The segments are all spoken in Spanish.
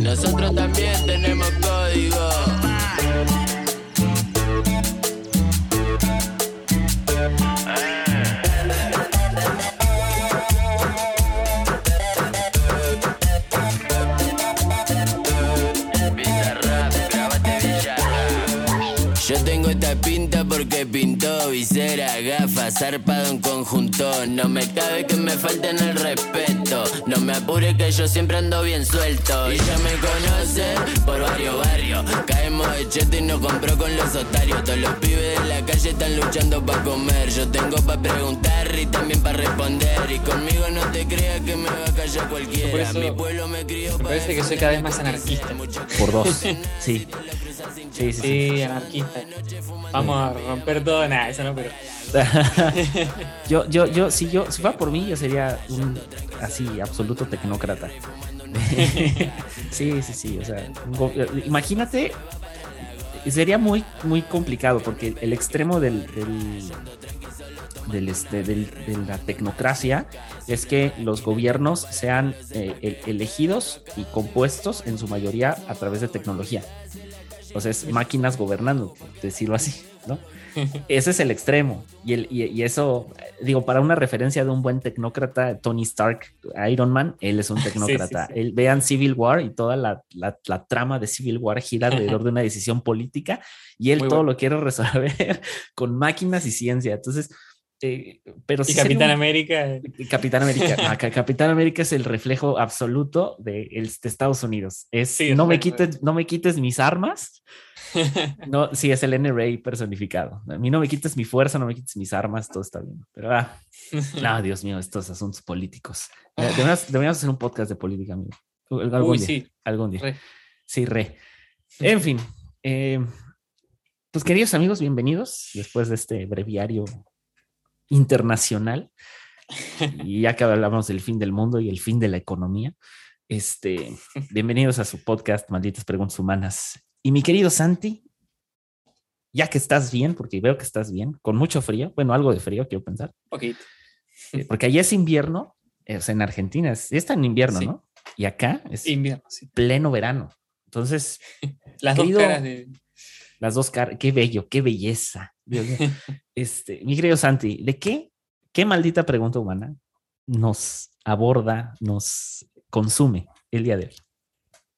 Nosotros también tenemos código. Yo tengo esta pinta porque pintó visera, gafas, zarpado en conjunto. No me cabe que me falten el respeto. No me apure que yo siempre ando bien suelto. Y ya me conocen por varios barrios. Caemos de cheto y nos compró con los otarios. Todos los pibes de la calle están luchando para comer. Yo tengo para preguntar y también para responder. Y conmigo no te creas que me va a callar cualquiera. Por eso Mi pueblo me crió me parece que soy cada vez más anarquista. Por dos. Sí. Sí, sí, anarquista. Vamos a romper todo, nada, eso no, pero. yo, yo, yo, si yo, si fuera por mí, yo sería un así absoluto tecnócrata. sí, sí, sí. O sea, imagínate, sería muy, muy complicado porque el extremo del, del, del, este, del- de la tecnocracia es que los gobiernos sean eh, el- elegidos y compuestos en su mayoría a través de tecnología. O sea, es máquinas gobernando, por decirlo así, ¿no? Ese es el extremo. Y, el, y, y eso, digo, para una referencia de un buen tecnócrata, Tony Stark, Iron Man, él es un tecnócrata. sí, sí. Él- vean Civil War y toda la, la- la trama de Civil War gira alrededor de una decisión política y él Muy todo bueno. lo quiere resolver con máquinas y ciencia. Entonces, eh, pero Y sí sería Capitán un- América. Capitán América. Ah, ca- Capitán América es el reflejo absoluto de, el- de Estados Unidos. Es Sí, no me quites, no me quites mis armas. No, sí, es el NRA personificado. A mí no me quites mi fuerza, no me quites mis armas, todo está bien. Pero ah, no, Dios mío, estos asuntos políticos. Deberíamos, deberíamos hacer un podcast de política, amigo. Algún Uy, día, sí. algún día. Re. Sí, re. En fin. eh, pues queridos amigos, bienvenidos después de este breviario internacional. Y ya que hablamos del fin del mundo y el fin de la economía, este, bienvenidos a su podcast Malditas Preguntas Humanas. Y mi querido Santi, ya que estás bien, porque veo que estás bien, con mucho frío, bueno, algo de frío, quiero pensar, Ok. eh, porque allá es invierno, eh, o sea, en Argentina es, está en invierno, Sí. ¿no? Y acá es Invierno, sí. pleno verano. Entonces, Las Querido- dos caras de. las dos caras, qué bello, qué belleza. Dios mío. Este, mi querido Santi, ¿de qué, qué maldita pregunta humana nos aborda, nos consume el día de hoy?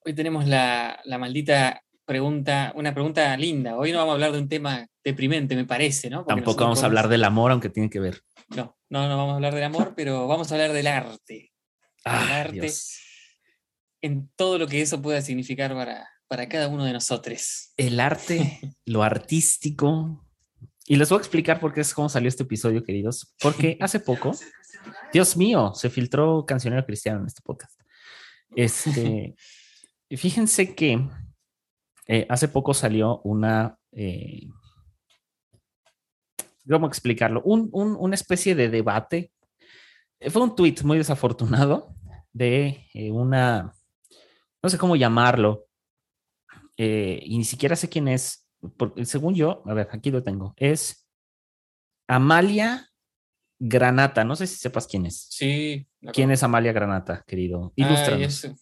Hoy tenemos la, la maldita pregunta, una pregunta linda. Hoy no vamos a hablar de un tema deprimente, me parece, ¿no? Porque Tampoco vamos a hablar del amor, aunque tiene que ver. No, no, no vamos a hablar del amor, pero vamos a hablar del arte. Ah, arte. Dios. En todo lo que eso pueda significar para, para cada uno de nosotros. El arte, lo artístico. Y les voy a explicar por qué es cómo salió este episodio, queridos. Porque hace poco, Dios mío, se filtró Cancionero Cristiano en este podcast. Este, fíjense que eh, hace poco salió una, eh, ¿cómo explicarlo? Un, un- una especie de debate. Eh, Fue un tweet muy desafortunado de eh, una, no sé cómo llamarlo, y ni siquiera sé quién es, porque según yo, a ver, aquí lo tengo, es Amalia Granata, no sé si sepas quién es. Sí. ¿Quién es Amalia Granata, querido? Ilústranos. eso.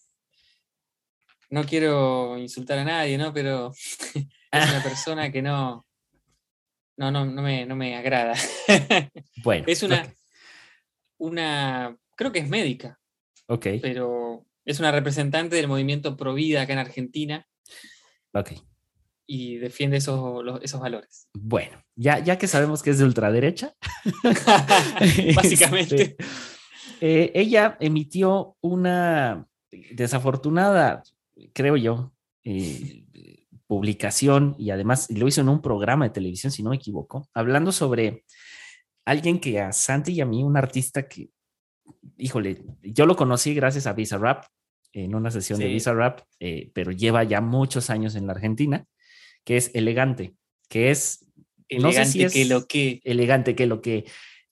No quiero insultar a nadie, ¿no? Pero es una persona que no. No, no, no me, no me agrada. Bueno, es una, una. Creo que es médica, Ok, pero es una representante del movimiento Pro Vida acá en Argentina ok. Y defiende esos, los- esos valores. Bueno, ya, ya que sabemos que es de ultraderecha, Básicamente. este, eh, ella emitió una desafortunada, creo yo, eh, publicación y además lo hizo en un programa de televisión, si no me equivoco, hablando sobre alguien que a Santi y a mí, un artista que, híjole, yo lo conocí gracias a Visa Rap, en una sesión de. Visa Rap, eh, pero lleva ya muchos años en la Argentina, que es elegante, que es no sé Elegante si es que lo que. elegante que lo que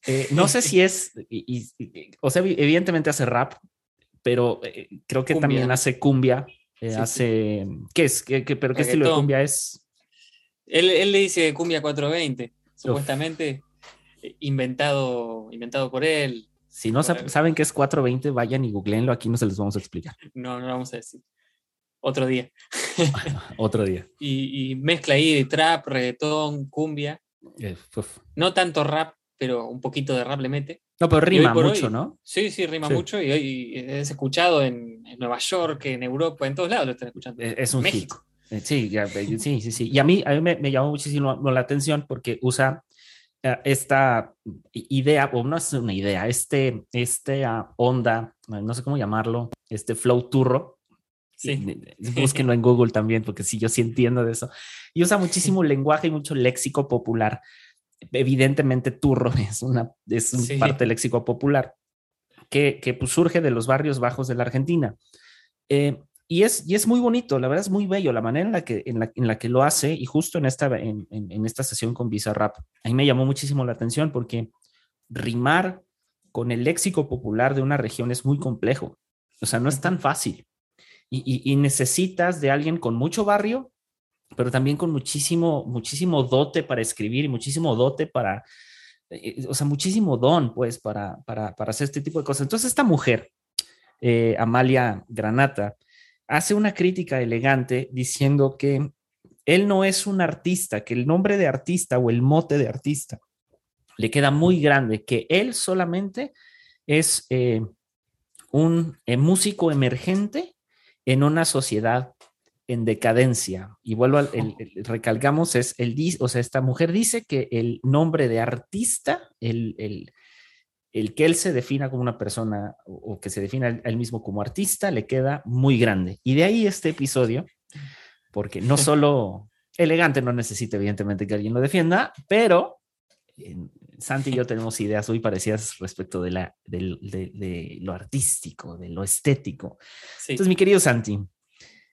eh, no sé si es y- y- y- o sea evidentemente hace rap pero eh, creo que Cumbia. también hace cumbia eh, Sí, hace qué es ¿Qué, qué- pero qué estilo de cumbia es Él, él le dice cumbia 420, supuestamente inventado, inventado por él. si no sa- Bueno. saben que es 420 vayan y googleenlo aquí no se les vamos a explicar No, no lo vamos a decir. Otro día. otro día. Y, mezcla ahí de trap, reggaetón, cumbia. Eh, no tanto rap, pero un poquito de rap le mete. No, pero rima mucho, ¿no? Sí, sí, rima mucho y hoy es escuchado en, Nueva York, en Europa, en todos lados lo están escuchando. Es, un México. hit. Sí, sí, sí, sí. Y a mí, a mí me, llamó muchísimo la atención porque usa eh, esta idea, o no es una idea, este, este onda, no sé cómo llamarlo, este flow turro. Sí. Búsquenlo en Google también, porque sí, yo sí entiendo de eso. Y usa muchísimo lenguaje y mucho léxico popular. Evidentemente, turro es una es parte del léxico popular que, que pues, surge de los barrios bajos de la Argentina. Eh, y es, y es muy bonito, la verdad es muy bello la manera en la que, en la, que lo hace y justo en esta, en, en, esta sesión con Bizarrap, a mí me llamó muchísimo la atención porque rimar con el léxico popular de una región es muy complejo, o sea, no es tan fácil y, necesitas de alguien con mucho barrio, pero también con muchísimo, muchísimo dote para escribir y muchísimo dote para, eh, o sea, muchísimo don, pues, para, para, para hacer este tipo de cosas. Entonces, esta mujer, eh, Amalia Granata, hace una crítica elegante diciendo que él no es un artista, que el nombre de artista o el mote de artista le queda muy grande, que él solamente es eh, un eh, músico emergente en una sociedad en decadencia. Y vuelvo al, recalcamos, es el, o sea, esta mujer dice que el nombre de artista, el, el que él se defina como una persona o, que se defina él, mismo como artista le queda muy grande. Y de ahí este episodio, porque no solo elegante no necesita evidentemente que alguien lo defienda, pero Santi y yo tenemos ideas muy parecidas respecto de, la, de, lo artístico, de lo estético. Entonces, mi querido Santi,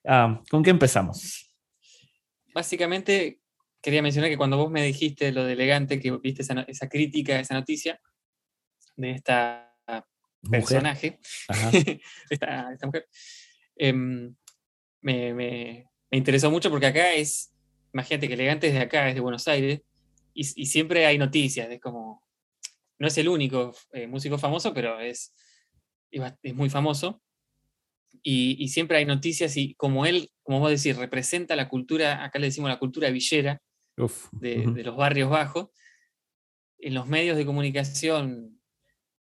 ah, ¿con qué empezamos? Básicamente, quería mencionar que cuando vos me dijiste lo de elegante, que viste esa, esa crítica, esa noticia, de esta personaje, esta, mujer, em, me, interesó mucho porque acá es, imagínate que elegante es de acá, es de Buenos Aires, y, siempre hay noticias, es como, no es el único eh, músico famoso, pero es, es muy famoso. Y, siempre hay noticias y como él, como vos decís, representa la cultura, acá le decimos la cultura villera de, de, los barrios bajos, en los medios de comunicación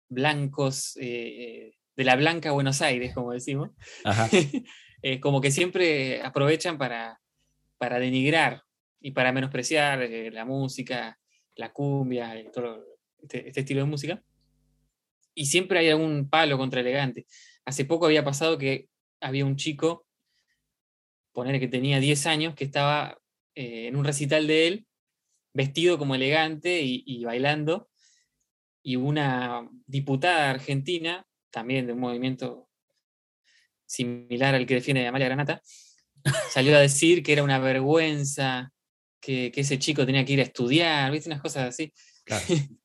blancos eh, de la blanca Buenos Aires, como decimos, eh, como que siempre aprovechan para, para denigrar y para menospreciar eh, la música, la cumbia, todo este, este, estilo de música. Y siempre hay algún palo contra elegante. Hace poco había pasado que había un chico, poner que tenía 10 años, que estaba en un recital de él, vestido como elegante y bailando, y una diputada argentina, también de un movimiento similar al que defiende Amalia Granata, salió a decir que era una vergüenza, que, ese chico tenía que ir a estudiar, ¿viste? Unas cosas así.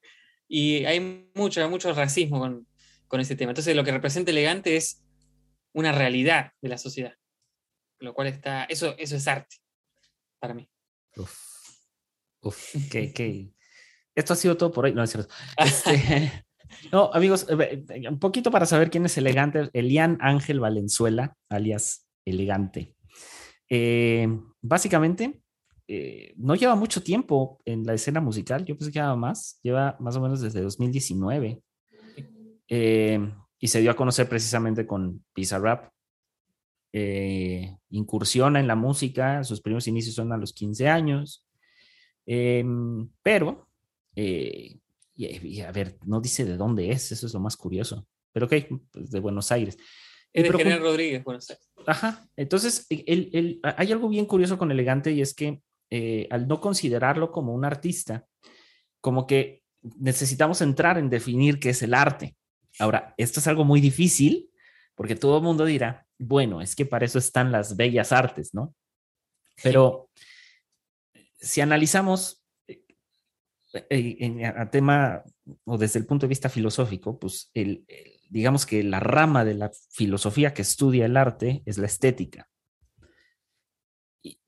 y hay mucho, mucho racismo con, con ese tema. Entonces lo que representa elegante es una realidad de la sociedad. Lo cual está, eso, eso es arte para mí. Uf, uf, qué, qué, esto ha sido todo por hoy. No, es cierto. Este, no, amigos, eh, eh, un poquito para saber quién es elegante. Elian Ángel Valenzuela, alias Elegante. Eh, básicamente, no lleva mucho tiempo en la escena musical. Yo pensé que lleva más. Lleva más o menos desde 2019. y se dio a conocer precisamente con Pizza Rap. incursiona en la música. Sus primeros inicios son a los 15 años. pero eh, y, a ver, no dice de dónde es, eso es lo más curioso. Pero ok, pues de Buenos Aires. Es de General Rodríguez, Buenos Aires. Ajá, entonces el, hay algo bien curioso con Elegante y es que eh, al no considerarlo como un artista, como que necesitamos entrar en definir qué es el arte. Ahora, esto es algo muy difícil porque todo el mundo dirá, bueno, es que para eso están las bellas artes, ¿no? Pero si analizamos eh, en, a tema o desde el punto de vista filosófico, pues el, digamos que la rama de la filosofía que estudia el arte es la estética.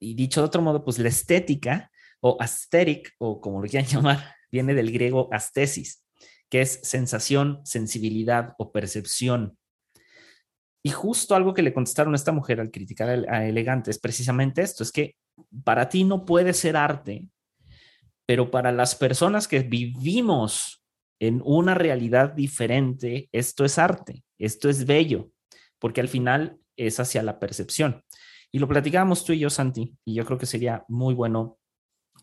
Y, dicho de otro modo, pues la estética o aesthetic, o como lo quieran llamar, viene del griego astesis, que es sensación, sensibilidad o percepción. Y justo algo que le contestaron a esta mujer al criticar a Elegante es precisamente esto, es que para ti no puede ser arte, pero para las personas que vivimos en una realidad diferente, esto es arte, esto es bello, porque al final es hacia la percepción. Y lo platicábamos tú y yo, Santi, y yo creo que sería muy bueno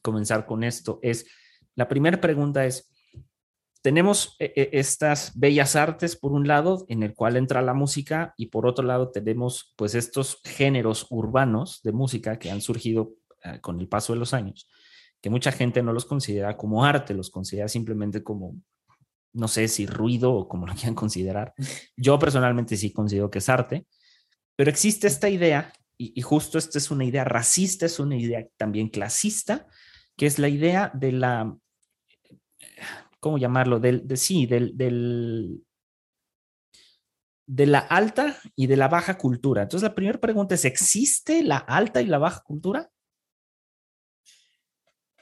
comenzar con esto. Es la primera pregunta es, tenemos eh, eh, estas bellas artes por un lado, en el cual entra la música, y por otro lado tenemos pues estos géneros urbanos de música que han surgido eh, con el paso de los años, que mucha gente no los considera como arte, los considera simplemente como, no sé si ruido o como lo quieran considerar. Yo personalmente sí considero que es arte, pero existe esta idea, y, justo esta es una idea racista, es una idea también clasista, que es la idea de la ¿cómo llamarlo? Del, de, sí, del, del, de la alta y de la baja cultura. Entonces, la primera pregunta es, ¿existe la alta y la baja cultura?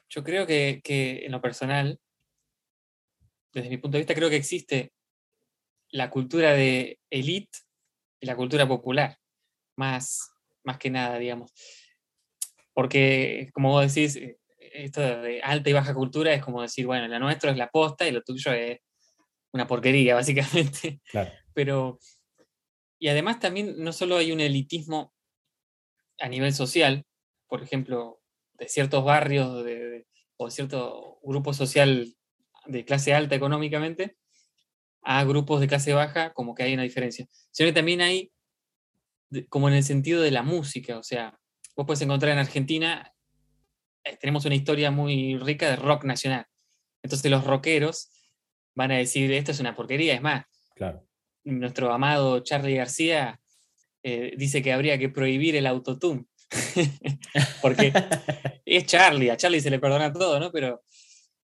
Yo creo que, que en lo personal, desde mi punto de vista, creo que existe la cultura de élite y la cultura popular, más, más que nada, digamos. Porque, como vos decís, eh, esto de alta y baja cultura es como decir, bueno, la nuestra es la posta y lo tuyo es una porquería, básicamente. Claro. Pero, y además también no solo hay un elitismo a nivel social, por ejemplo, de ciertos barrios de, o cierto grupo social de clase alta económicamente, a grupos de clase baja, como que hay una diferencia. Sino que también hay, como en el sentido de la música, o sea, vos puedes encontrar en Argentina eh, tenemos una historia muy rica de rock nacional. Entonces los rockeros van a decir, esto es una porquería, es más. Claro. Nuestro amado Charlie García eh, dice que habría que prohibir el autotune. Porque es Charlie, a Charlie se le perdona todo, ¿no? Pero,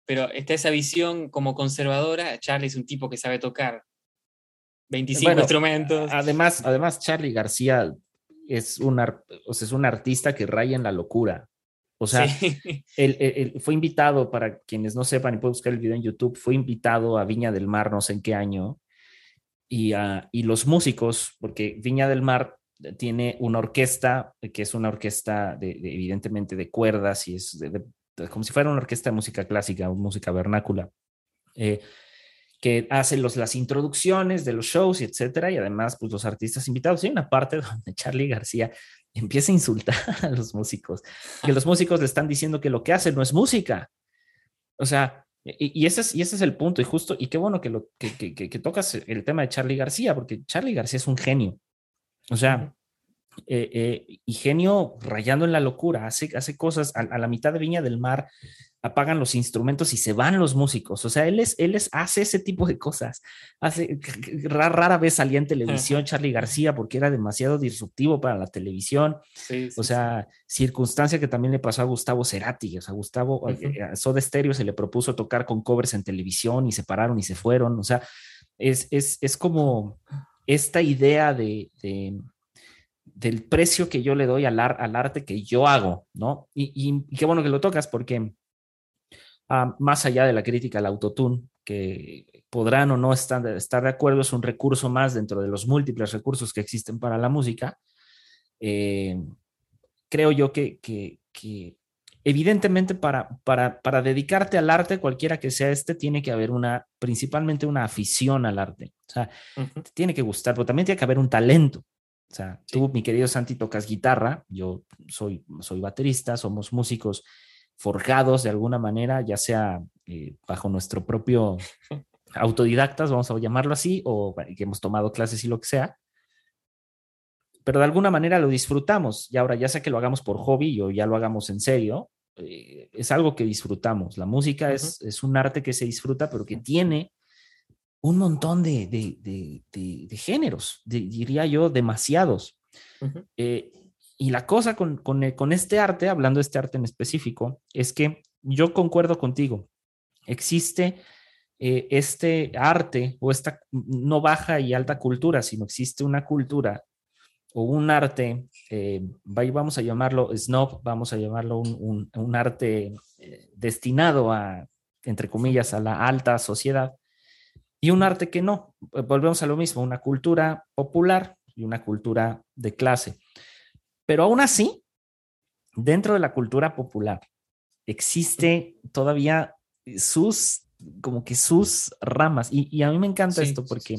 pero está esa visión como conservadora. Charlie es un tipo que sabe tocar 25 instrumentos. Además, además, Charlie García es un, es un artista que raya en la locura. O sea, él, fue invitado, para quienes no sepan y pueden buscar el video en YouTube, fue invitado a Viña del Mar, no sé en qué año, y, y los músicos, porque Viña del Mar tiene una orquesta, que es una orquesta de, evidentemente de cuerdas y es como si fuera una orquesta de música clásica o música vernácula, eh, que hace los, las introducciones de los shows y etcétera, y además pues los artistas invitados. Hay una parte donde Charlie García empieza a insultar a los músicos, que los músicos le están diciendo que lo que hacen no es música. O sea, y, ese, es, y ese es el punto, y justo, y qué bueno que, lo, que, que, que, tocas el tema de Charlie García, porque Charlie García es un genio. O sea, eh, eh, y genio rayando en la locura, hace, hace cosas a, a, la mitad de Viña del Mar, apagan los instrumentos y se van los músicos. O sea, él, es, él es, hace ese tipo de cosas. Hace, rara, vez salía en televisión Charlie García porque era demasiado disruptivo para la televisión. o sea, circunstancia que también le pasó a Gustavo Cerati. O sea, Gustavo, eh, a Soda Stereo se le propuso tocar con covers en televisión y se pararon y se fueron. O sea, es, es, es como esta idea de, de del precio que yo le doy al, al, arte que yo hago, ¿no? Y, y, qué bueno que lo tocas porque Ah, más allá de la crítica al autotune, que podrán o no estar, de acuerdo, es un recurso más dentro de los múltiples recursos que existen para la música. Eh, creo yo que, evidentemente para, para, dedicarte al arte, cualquiera que sea este, tiene que haber una, principalmente una afición al arte. O sea, tiene que gustar, pero también tiene que haber un talento. O sea, tú, mi querido Santi, tocas guitarra, yo soy, soy baterista, somos músicos forjados de alguna manera, ya sea eh, bajo nuestro propio autodidactas, vamos a llamarlo así, o que hemos tomado clases y lo que sea. Pero de alguna manera lo disfrutamos. Y ahora, ya sea que lo hagamos por hobby o ya lo hagamos en serio, eh, es algo que disfrutamos. La música es, es, un arte que se disfruta, pero que tiene un montón de, de, de, géneros, diría yo, demasiados. Y la cosa con, con, eh, con, este arte, hablando de este arte en específico, es que yo concuerdo contigo. Existe eh, este arte o esta no baja y alta cultura, sino existe una cultura o un arte, eh, vamos a llamarlo snob, vamos a llamarlo un, un, arte destinado a, entre comillas, a la alta sociedad, y un arte que no. Volvemos a lo mismo, una cultura popular y una cultura de clase. Pero aún así, dentro de la cultura popular, existe todavía sus, como que sus ramas. Y, a mí me encanta esto porque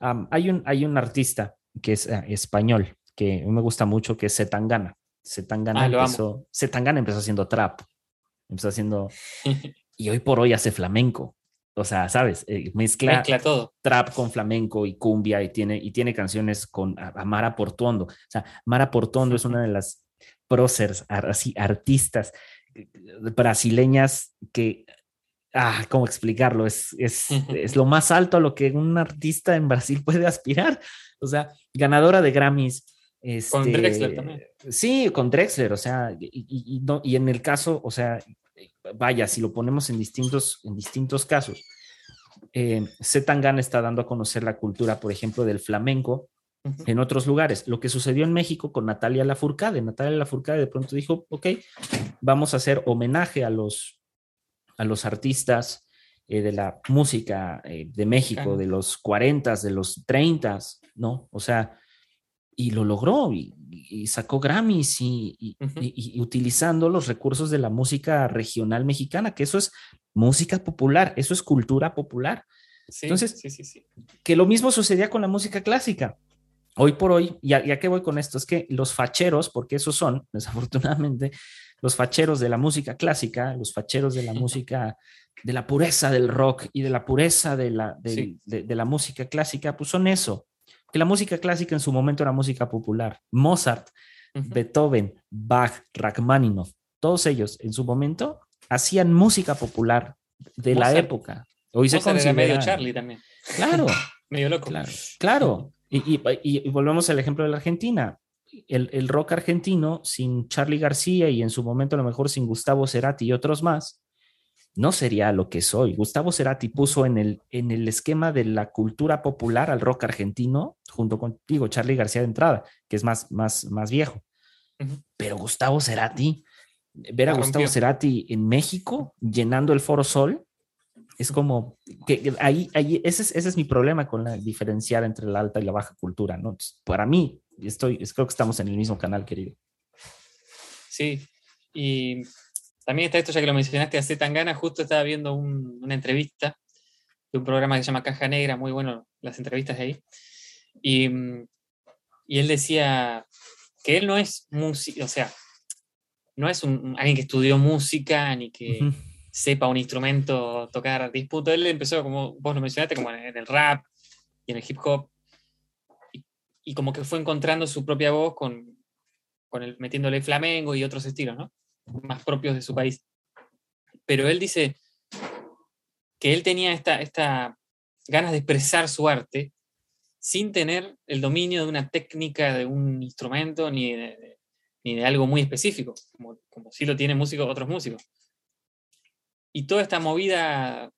hay, un, hay un artista que es eh, español, que me gusta mucho, que es Zetangana. Zetangana, ah, empezó, empezó haciendo trap, empezó haciendo... y hoy por hoy hace flamenco. O sea, ¿sabes? Eh, mezcla, todo. trap con flamenco y cumbia y tiene, y tiene canciones con Mara Portuondo. O sea, Mara Portuondo es una de las próceres, así, artistas eh, brasileñas que, ah, ¿cómo explicarlo? Es, es, es lo más alto a lo que un artista en Brasil puede aspirar. O sea, ganadora de Grammys. con Drexler también. Sí, con Drexler, o sea, y, no, y en el caso, o sea, vaya, si lo ponemos en distintos, en distintos casos, eh, Zetangana está dando a conocer la cultura, por ejemplo, del flamenco en otros lugares. Lo que sucedió en México con Natalia Lafourcade. Natalia Lafourcade de pronto dijo, ok, vamos a hacer homenaje a los, a los artistas eh, de la música eh, de México, de los 40, de los 30, ¿no? O sea, y lo logró y, sacó Grammys y, utilizando los recursos de la música regional mexicana, que eso es música popular, eso es cultura popular. Entonces, que lo mismo sucedía con la música clásica. Hoy por hoy, ya, ya que voy con esto, es que los facheros, porque esos son, desafortunadamente, los facheros de la música clásica, los facheros de la música, de la pureza del rock y de la pureza de la, de la música clásica, pues son eso, que la música clásica en su momento era música popular. Mozart, Beethoven, Bach, Rachmaninoff, todos ellos en su momento hacían música popular de la época. Hoy se considera... medio Charlie también. Claro. medio loco. Claro. claro. Y, y, volvemos al ejemplo de la Argentina. El, el, rock argentino sin Charlie García y en su momento a lo mejor sin Gustavo Cerati y otros más, no sería lo que soy. Gustavo Cerati puso en el, en el esquema de la cultura popular al rock argentino, junto contigo, Charlie García de entrada, que es más, más, más viejo. Pero Gustavo Cerati, ver a Gustavo Cerati en México llenando el Foro Sol, es como que ahí, ahí ese, es, ese es mi problema con la diferenciar entre la alta y la baja cultura, ¿no? para mí, estoy, creo que estamos en el mismo canal, querido. Sí, y también está esto, ya que lo mencionaste, a Tangana, justo estaba viendo una entrevista de un programa que se llama Caja Negra, muy bueno las entrevistas ahí, y, él decía que él no es músico, o sea, no es un, alguien que estudió música ni que sepa un instrumento tocar disputo. Él empezó, como vos lo mencionaste, como en el rap y en el hip hop, y, como que fue encontrando su propia voz con, con el, metiéndole flamengo y otros estilos, ¿no? Más propios de su país. Pero él dice que él tenía esta, esta ganas de expresar su arte sin tener el dominio de una técnica, de un instrumento, ni de, ni de algo muy específico, como, como sí lo tienen músicos, otros músicos. Y toda esta movida,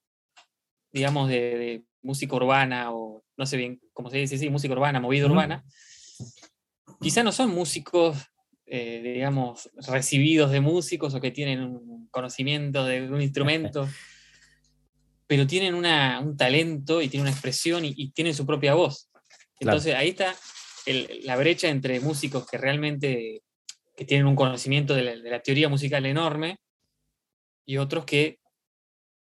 digamos, de, música urbana, o no sé bien cómo se dice, sí, música urbana, movida urbana, quizá no son músicos eh, digamos, recibidos de músicos o que tienen un conocimiento de un instrumento, pero tienen un talento y tienen una expresión y, tienen su propia voz. Entonces ahí está la brecha entre músicos que realmente que tienen un conocimiento de la, teoría musical enorme y otros que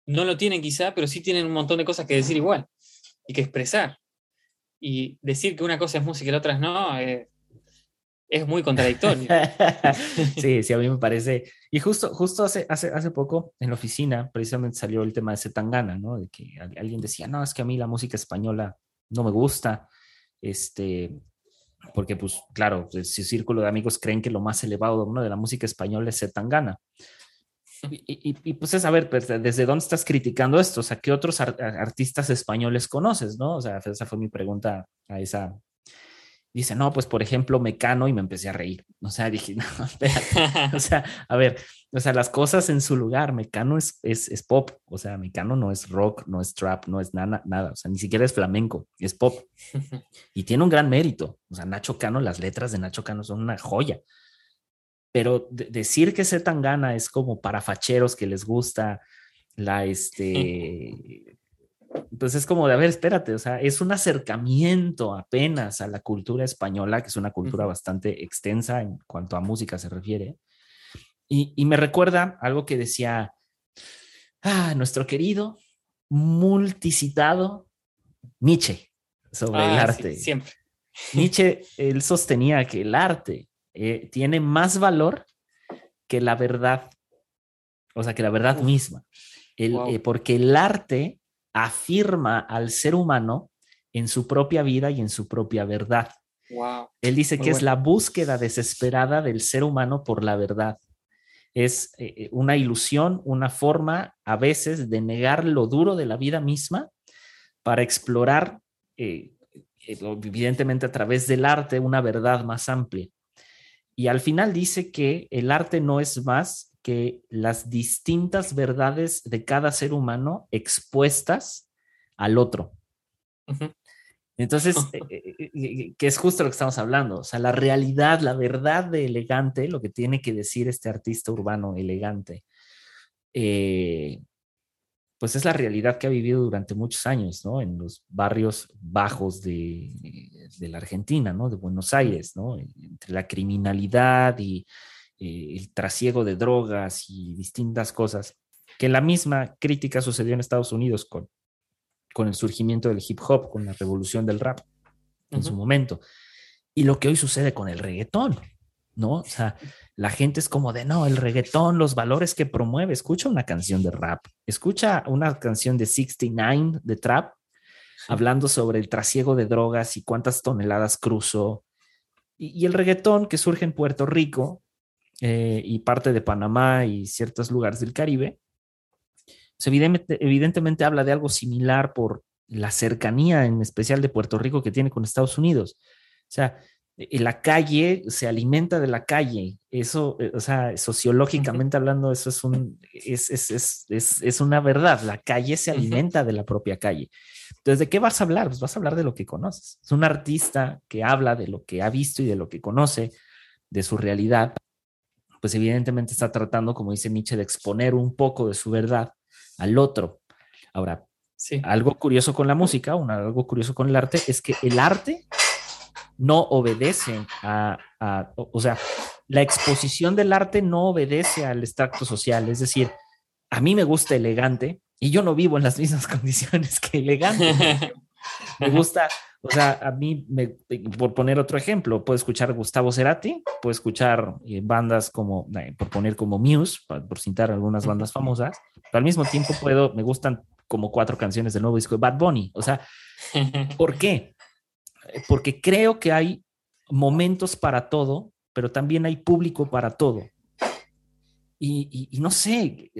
no lo tienen quizá, pero sí tienen un montón de cosas que decir igual y que expresar. Y decir que una cosa es música y la otra es no, eh, es muy contradictorio. sí, sí, a mí me parece. Y justo, justo hace, hace, hace poco en la oficina precisamente salió el tema de Zetangana, ¿no? De que alguien decía, no, es que a mí la música española no me gusta, este, porque pues claro, pues, su círculo de amigos creen que lo más elevado ¿no? de la música española es Zetangana. Y, y, y, pues es a ver, pues, ¿desde dónde estás criticando esto? O sea, ¿qué otros artistas españoles conoces, no? O sea, esa fue mi pregunta a esa, dice, no, pues por ejemplo, Mecano, y me empecé a reír. O sea, dije, no, espérate. o sea, a ver, o sea, las cosas en su lugar, Mecano es, es, pop, o sea, Mecano no es rock, no es trap, no es nada, nada, o sea, ni siquiera es flamenco, es pop. y tiene un gran mérito. O sea, Nacho Cano, las letras de Nacho Cano son una joya. Pero decir que Tangana es como para facheros que les gusta la, este, Entonces es como de, a ver, espérate, o sea, es un acercamiento apenas a la cultura española, que es una cultura bastante extensa en cuanto a música se refiere. Y, me recuerda algo que decía ah, nuestro querido, multicitado Nietzsche sobre el ah, arte. siempre. Nietzsche, él sostenía que el arte eh, tiene más valor que la verdad, o sea, que la verdad misma. Eh, porque el arte afirma al ser humano en su propia vida y en su propia verdad. Él dice que es la búsqueda desesperada del ser humano por la verdad. Es eh, una ilusión, una forma a veces de negar lo duro de la vida misma para explorar eh, evidentemente a través del arte, una verdad más amplia. Y al final dice que el arte no es más que las distintas verdades de cada ser humano expuestas al otro. Entonces, eh, eh, que es justo lo que estamos hablando, o sea, la realidad, la verdad de elegante, lo que tiene que decir este artista urbano elegante, pues es la realidad que ha vivido durante muchos años, ¿no? En los barrios bajos de, la Argentina, ¿no? De Buenos Aires, ¿no? Entre la criminalidad y eh, el trasiego de drogas y distintas cosas, que la misma crítica sucedió en Estados Unidos con, con el surgimiento del hip hop, con la revolución del rap en su momento, y lo que hoy sucede con el reggaetón, ¿no? O sea, la gente es como de, no, el reggaetón, los valores que promueve, escucha una canción de rap, escucha una canción de 69 de trap, hablando sobre el trasiego de drogas y cuántas toneladas cruzó. Y, el reggaetón que surge en Puerto Rico eh, y parte de Panamá y ciertos lugares del Caribe, pues evidentemente, evidentemente habla de algo similar por la cercanía en especial de Puerto Rico que tiene con Estados Unidos. O sea, la calle se alimenta de la calle. Eso, eh, o sea, sociológicamente hablando, eso es, un, es, es, es, es, una verdad. La calle se alimenta de la propia calle. Entonces, ¿de qué vas a hablar? Pues vas a hablar de lo que conoces. Es un artista que habla de lo que ha visto y de lo que conoce, de su realidad. Pues evidentemente está tratando, como dice Nietzsche, de exponer un poco de su verdad al otro. Ahora, sí. algo curioso con la música, algo curioso con el arte, es que el arte no obedece a, o sea, la exposición del arte no obedece al extracto social, es decir, a mí me gusta elegante y yo no vivo en las mismas condiciones que elegante. me gusta, o sea, a mí, me, por poner otro ejemplo, puedo escuchar Gustavo Cerati, puedo escuchar eh, bandas como, eh, por poner como Muse, por citar algunas bandas famosas, pero al mismo tiempo puedo, me gustan como cuatro canciones del nuevo disco de Bad Bunny. O sea, ¿por qué? Eh, porque creo que hay momentos para todo, pero también hay público para todo. Y, no sé,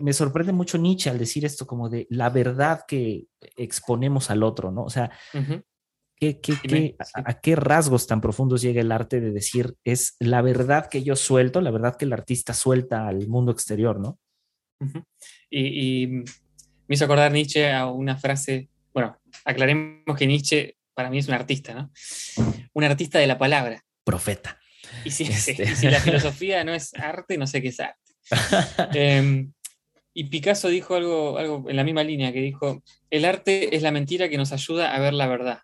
me, sorprende mucho Nietzsche al decir esto como de la verdad que exponemos al otro, ¿no? O sea, a, qué rasgos tan profundos llega el arte de decir es la verdad que yo suelto, la verdad que el artista suelta al mundo exterior, ¿no? y, y, me hizo acordar Nietzsche a una frase, bueno, aclaremos que Nietzsche para mí es un artista, ¿no? Un artista de la palabra. Profeta. Y si, este. si la filosofía no es arte, no sé qué es arte. Em, y Picasso dijo algo, algo en la misma línea, que dijo, el arte es la mentira que nos ayuda a ver la verdad.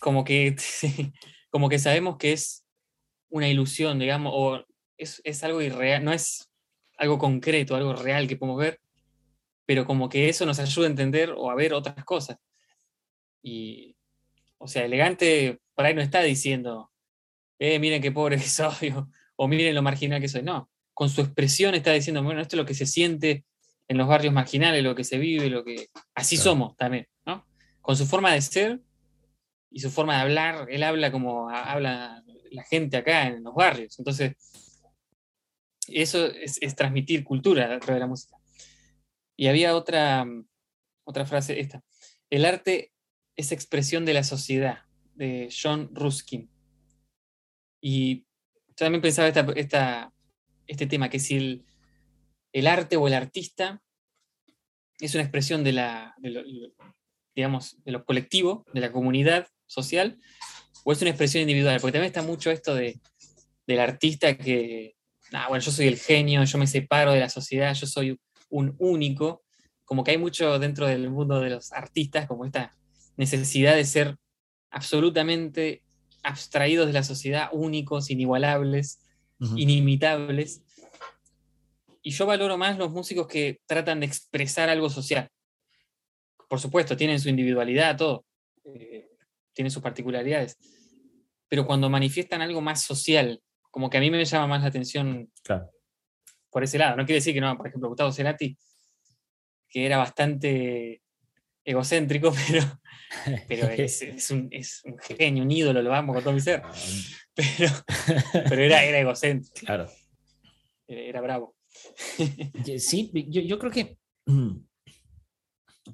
Como que, como que sabemos que es una ilusión, digamos, o es, es algo irreal, no es algo concreto, algo real que podemos ver, pero como que eso nos ayuda a entender o a ver otras cosas. Y, o sea, elegante por ahí no está diciendo, eh, miren qué pobre que soy, o, miren lo marginal que soy. No, con su expresión está diciendo, bueno, esto es lo que se siente en los barrios marginales, lo que se vive, lo que... Así somos también, ¿no? Con su forma de ser y su forma de hablar, él habla como habla la gente acá en los barrios. Entonces, eso es, es transmitir cultura a través de la música. Y había otra, otra frase, esta. El arte esa expresión de la sociedad, de John Ruskin. Y también pensaba esta, este tema, que si el, arte o el artista es una expresión de la, lo, digamos, de lo colectivo, de la comunidad social, o es una expresión individual, porque también está mucho esto de, del artista que, bueno, yo soy el genio, yo me separo de la sociedad, yo soy un único, como que hay mucho dentro del mundo de los artistas, como esta necesidad de ser absolutamente abstraídos de la sociedad, únicos, inigualables, inimitables. Y yo valoro más los músicos que tratan de expresar algo social. Por supuesto, tienen su individualidad, todo, eh, tienen sus particularidades, pero cuando manifiestan algo más social, como que a mí me llama más la atención por ese lado. No quiere decir que no, por ejemplo, Gustavo Cerati, que era bastante egocéntrico, pero, pero es, un, genio, un ídolo, lo vamos con todo mi ser. Ah, pero, pero era, era egocéntrico. Claro. Era, bravo. Sí, yo, creo que mm,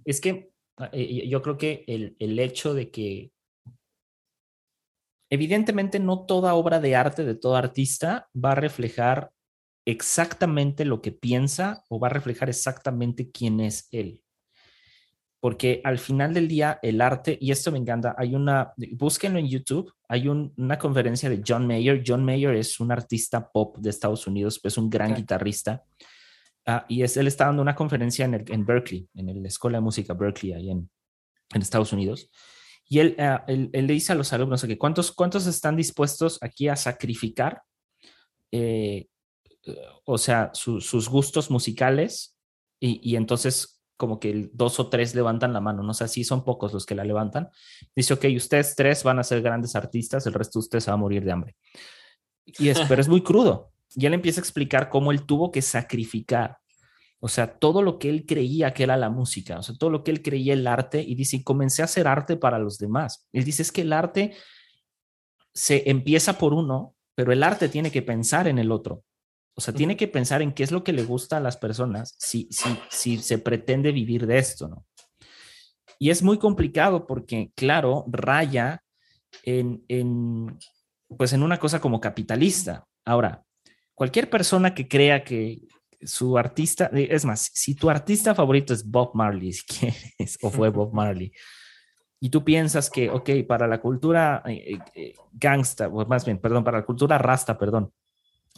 es que eh, yo creo que el, el hecho de que evidentemente no toda obra de arte de todo artista va a reflejar exactamente lo que piensa o va a reflejar exactamente quién es él porque al final del día el arte, y esto me encanta, hay una, búsquenlo en YouTube, hay una conferencia de John Mayer. John Mayer es un artista pop de Estados Unidos, es un gran guitarrista. Ah, y es, él está dando una conferencia en, en Berkeley, en la Escuela de Música Berkeley, ahí en, en Estados Unidos. Y él, ah, él, le dice a los alumnos, que ¿cuántos, ¿cuántos están dispuestos aquí a sacrificar, eh, o sea, sus gustos musicales? Y, y entonces como que dos o tres levantan la mano, no sé si son pocos los que la levantan. Dice, ok, ustedes tres van a ser grandes artistas, el resto de ustedes va a morir de hambre. Y es, pero es muy crudo. Y él empieza a explicar cómo él tuvo que sacrificar, o sea, todo lo que él creía que era la música, o sea, todo lo que él creía el arte, y dice, comencé a hacer arte para los demás. Él dice, es que el arte se empieza por uno, pero el arte tiene que pensar en el otro. O sea, tiene que pensar en qué es lo que le gusta a las personas si, si, si se pretende vivir de esto, ¿no? Y es muy complicado porque, claro, raya en, en, pues en una cosa como capitalista. Ahora, cualquier persona que crea que su artista, es más, si tu artista favorito es Bob Marley, si quieres, o fue Bob Marley, y tú piensas que, ok, para la cultura eh, eh, gangsta, o más bien, perdón, para la cultura rasta, perdón,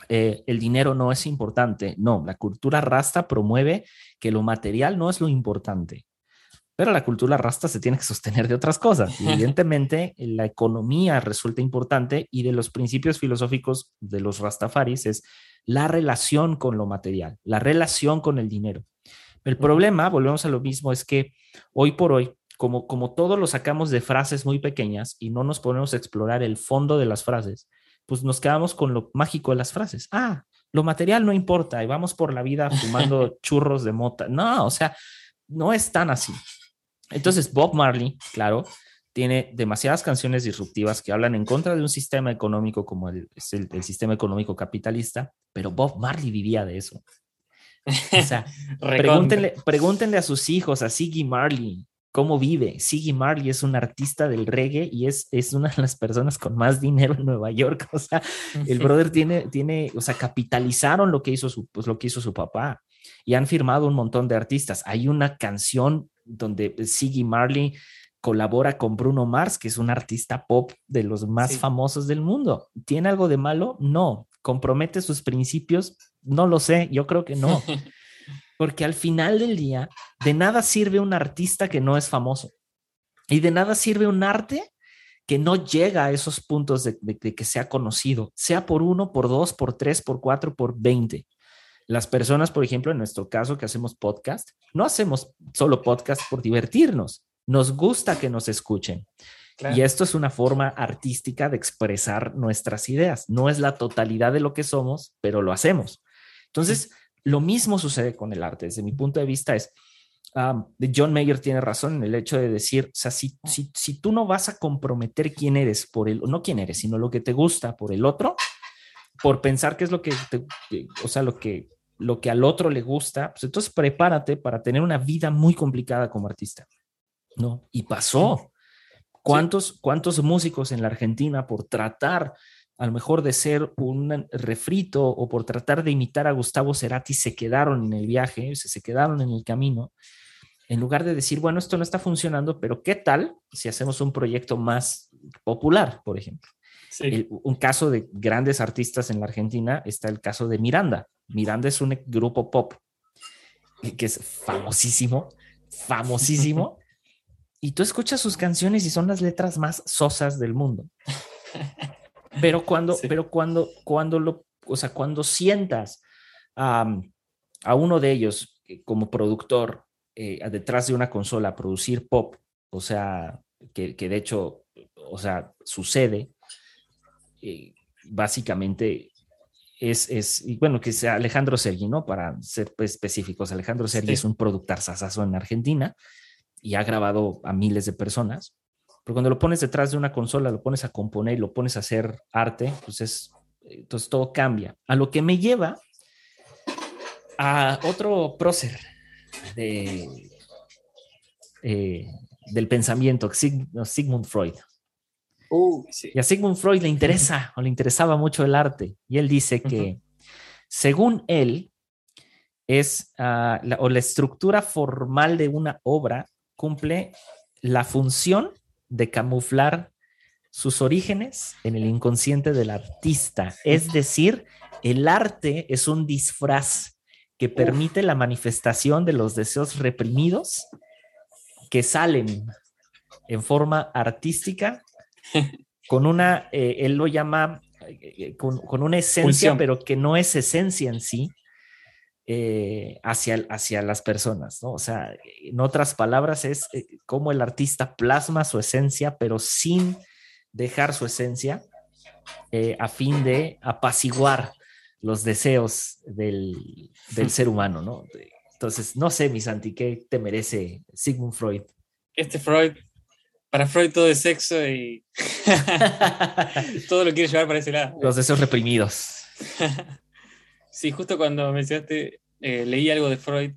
eh, el dinero no es importante. No, la cultura rasta promueve que lo material no es lo importante. Pero la cultura rasta se tiene que sostener de otras cosas. evidentemente, la economía resulta importante y de los principios filosóficos de los rastafaris es la relación con lo material, la relación con el dinero. El problema, volvemos a lo mismo, es que hoy por hoy, como, como todo lo sacamos de frases muy pequeñas y no nos ponemos a explorar el fondo de las frases, pues nos quedamos con lo mágico de las frases. Ah, lo material no importa y vamos por la vida fumando churros de mota. No, o sea, no es tan así. Entonces, Bob Marley, claro, tiene demasiadas canciones disruptivas que hablan en contra de un sistema económico como el, el, sistema económico capitalista, pero Bob Marley vivía de eso. O sea, pregúntenle, pregúntenle, a sus hijos, a Siggy Marley, cómo vive. Siggy Marley es un artista del reggae y es, es una de las personas con más dinero en Nueva York. O sea, el brother tiene, tiene, o sea, capitalizaron lo que hizo su, pues, lo que hizo su papá y han firmado un montón de artistas. Hay una canción donde Siggy Marley colabora con Bruno Mars, que es un artista pop de los más famosos del mundo. ¿Tiene algo de malo? No. ¿Compromete sus principios? No lo sé, yo creo que no. Porque al final del día, de nada sirve un artista que no es famoso. Y de nada sirve un arte que no llega a esos puntos de, que sea conocido, sea por uno, por dos, por tres, por cuatro, por veinte. Las personas, por ejemplo, en nuestro caso que hacemos podcast, no hacemos solo podcast por divertirnos, nos gusta que nos escuchen. Y esto es una forma artística de expresar nuestras ideas. No es la totalidad de lo que somos, pero lo hacemos. Entonces, lo mismo sucede con el arte. Desde mi punto de vista es, John Mayer tiene razón en el hecho de decir, o sea, si, si, tú no vas a comprometer quién eres por el, no quién eres, sino lo que te gusta por el otro, por pensar qué es lo que, o sea, lo que, lo que al otro le gusta, pues entonces prepárate para tener una vida muy complicada como artista. ¿No? Y pasó. ¿Cuántos, ¿Cuántos músicos en la Argentina por tratar a lo mejor de ser un refrito o por tratar de imitar a Gustavo Cerati, se quedaron en el viaje, se, se quedaron en el camino, en lugar de decir, bueno, esto no está funcionando, pero ¿qué tal si hacemos un proyecto más popular, por ejemplo? un caso de grandes artistas en la Argentina está el caso de Miranda. Miranda es un grupo pop. que es famosísimo, famosísimo. y tú escuchas sus canciones y son las letras más sosas del mundo. Pero cuando, pero cuando, cuando lo, o sea, cuando sientas a uno de ellos eh, como productor eh, detrás de una consola producir pop, o sea, que, de hecho, o sea, sucede, eh, básicamente es, es, bueno, que sea Alejandro Sergi, ¿no? Para ser pues, específicos, Alejandro Sergi es un productor sasazo en Argentina y ha grabado a miles de personas, pero cuando lo pones detrás de una consola, lo pones a componer, lo pones a hacer arte, pues es, entonces todo cambia. A lo que me lleva a otro prócer de, eh, del pensamiento, Sigmund Freud. Uh, y a Sigmund Freud le interesa o le interesaba mucho el arte. Y él dice que, según él, es ah, la, o la estructura formal de una obra cumple la función de camuflar sus orígenes en el inconsciente del artista. Es decir, el arte es un disfraz que permite la manifestación de los deseos reprimidos que salen en forma artística con una, eh, él lo llama, eh, con, una esencia, pero que no es esencia en sí, eh, hacia, hacia las personas, ¿no? O sea, en otras palabras, es como el artista plasma su esencia, pero sin dejar su esencia, a fin de apaciguar los deseos del, del ser humano, ¿no? Entonces, no sé, mi Santi, ¿qué te merece Sigmund Freud? Este Freud, para Freud todo es sexo y todo lo quiere llevar para ese lado. Los deseos reprimidos. sí, justo cuando mencionaste, eh, leí algo de Freud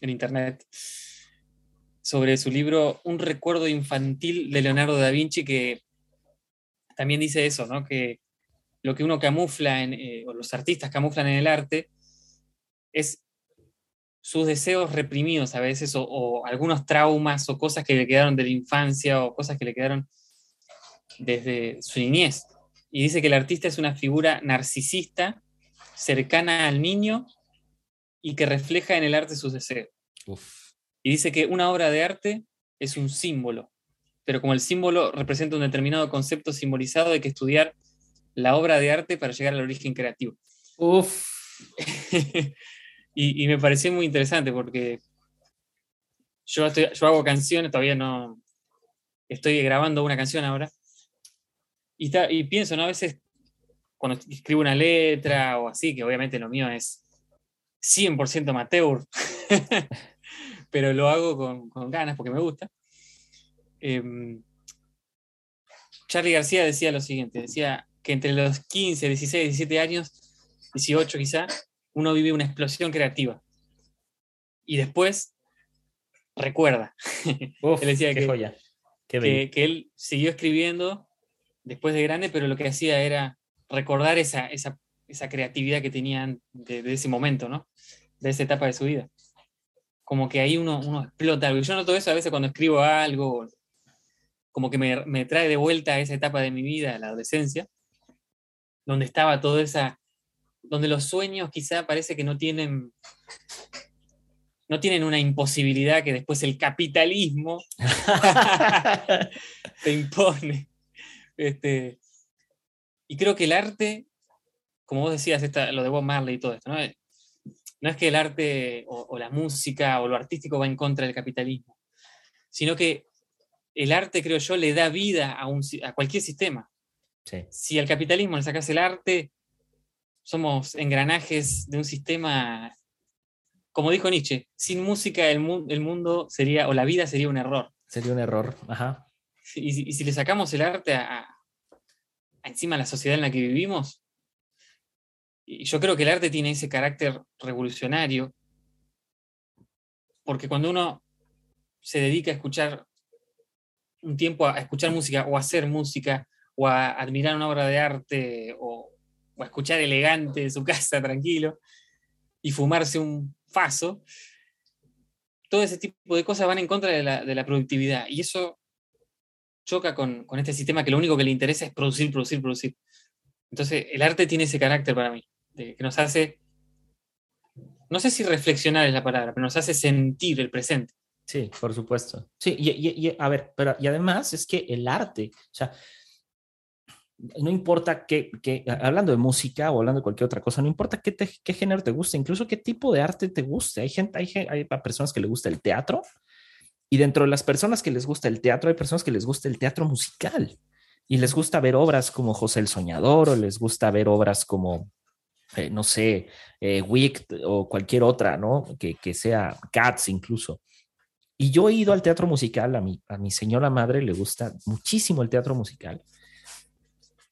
en internet sobre su libro Un recuerdo infantil de Leonardo da Vinci, que también dice eso, ¿no? Que lo que uno camufla, en, eh, o los artistas camuflan en el arte, es sus deseos reprimidos a veces, o, algunos traumas, o cosas que le quedaron de la infancia, o cosas que le quedaron desde su niñez. Y dice que el artista es una figura narcisista, cercana al niño, y que refleja en el arte sus deseos. Y dice que una obra de arte es un símbolo, pero como el símbolo representa un determinado concepto simbolizado, hay que estudiar la obra de arte para llegar al origen creativo. Uf. y, me pareció muy interesante porque yo, yo hago canciones, todavía no estoy grabando una canción ahora. Y, y pienso, ¿no? A veces cuando escribo una letra o así, que obviamente lo mío es 100% amateur, pero lo hago con, con, ganas porque me gusta. Em, Charlie García decía lo siguiente, decía, que entre los 15, 16, 17 años, 18 quizá, uno vive una explosión creativa. Y después recuerda. él decía que, que, él siguió escribiendo después de grande, pero lo que hacía era recordar esa, esa, esa creatividad que tenían de, ese momento, ¿no? De esa etapa de su vida. Como que ahí uno, uno explota algo. Yo noto eso a veces cuando escribo algo, como que me, me trae de vuelta a esa etapa de mi vida, la adolescencia, donde estaba toda esa, donde los sueños quizá parece que no tienen, no tienen una imposibilidad que después el capitalismo te impone. Este, y creo que el arte, como vos decías, lo de Bob Marley y todo esto, ¿no? no es que el arte o, la música o lo artístico va en contra del capitalismo, sino que el arte, creo yo, le da vida a, un, a cualquier sistema. Si al capitalismo le sacas el arte, somos engranajes de un sistema, como dijo Nietzsche, sin música el, mundo sería, o la vida sería un error. Sería un error, ajá. Y, si le sacamos el arte a, encima de la sociedad en la que vivimos, y yo creo que el arte tiene ese carácter revolucionario, porque cuando uno se dedica a escuchar un tiempo a escuchar música o a hacer música, o a admirar una obra de arte o, a escuchar elegante en su casa tranquilo y fumarse un faso, todo ese tipo de cosas van en contra de la, productividad. Y eso choca con, este sistema que lo único que le interesa es producir, producir, producir. Entonces el arte tiene ese carácter para mí, que nos hace no sé si reflexionar es la palabra, pero nos hace sentir el presente. Sí, por supuesto. Sí, y, a ver, pero y además es que el arte, o sea, no importa qué, hablando de música o hablando de cualquier otra cosa, no importa qué, qué género te guste, incluso qué tipo de arte te guste. Hay gente, hay, hay personas que le gusta el teatro y dentro de las personas que les gusta el teatro, hay personas que les gusta el teatro musical y les gusta ver obras como José el Soñador o les gusta ver obras como, eh, no sé, eh, o cualquier otra, ¿no? Que, que, sea Cats incluso. Y yo he ido al teatro musical, a mi, a mi señora madre le gusta muchísimo el teatro musical.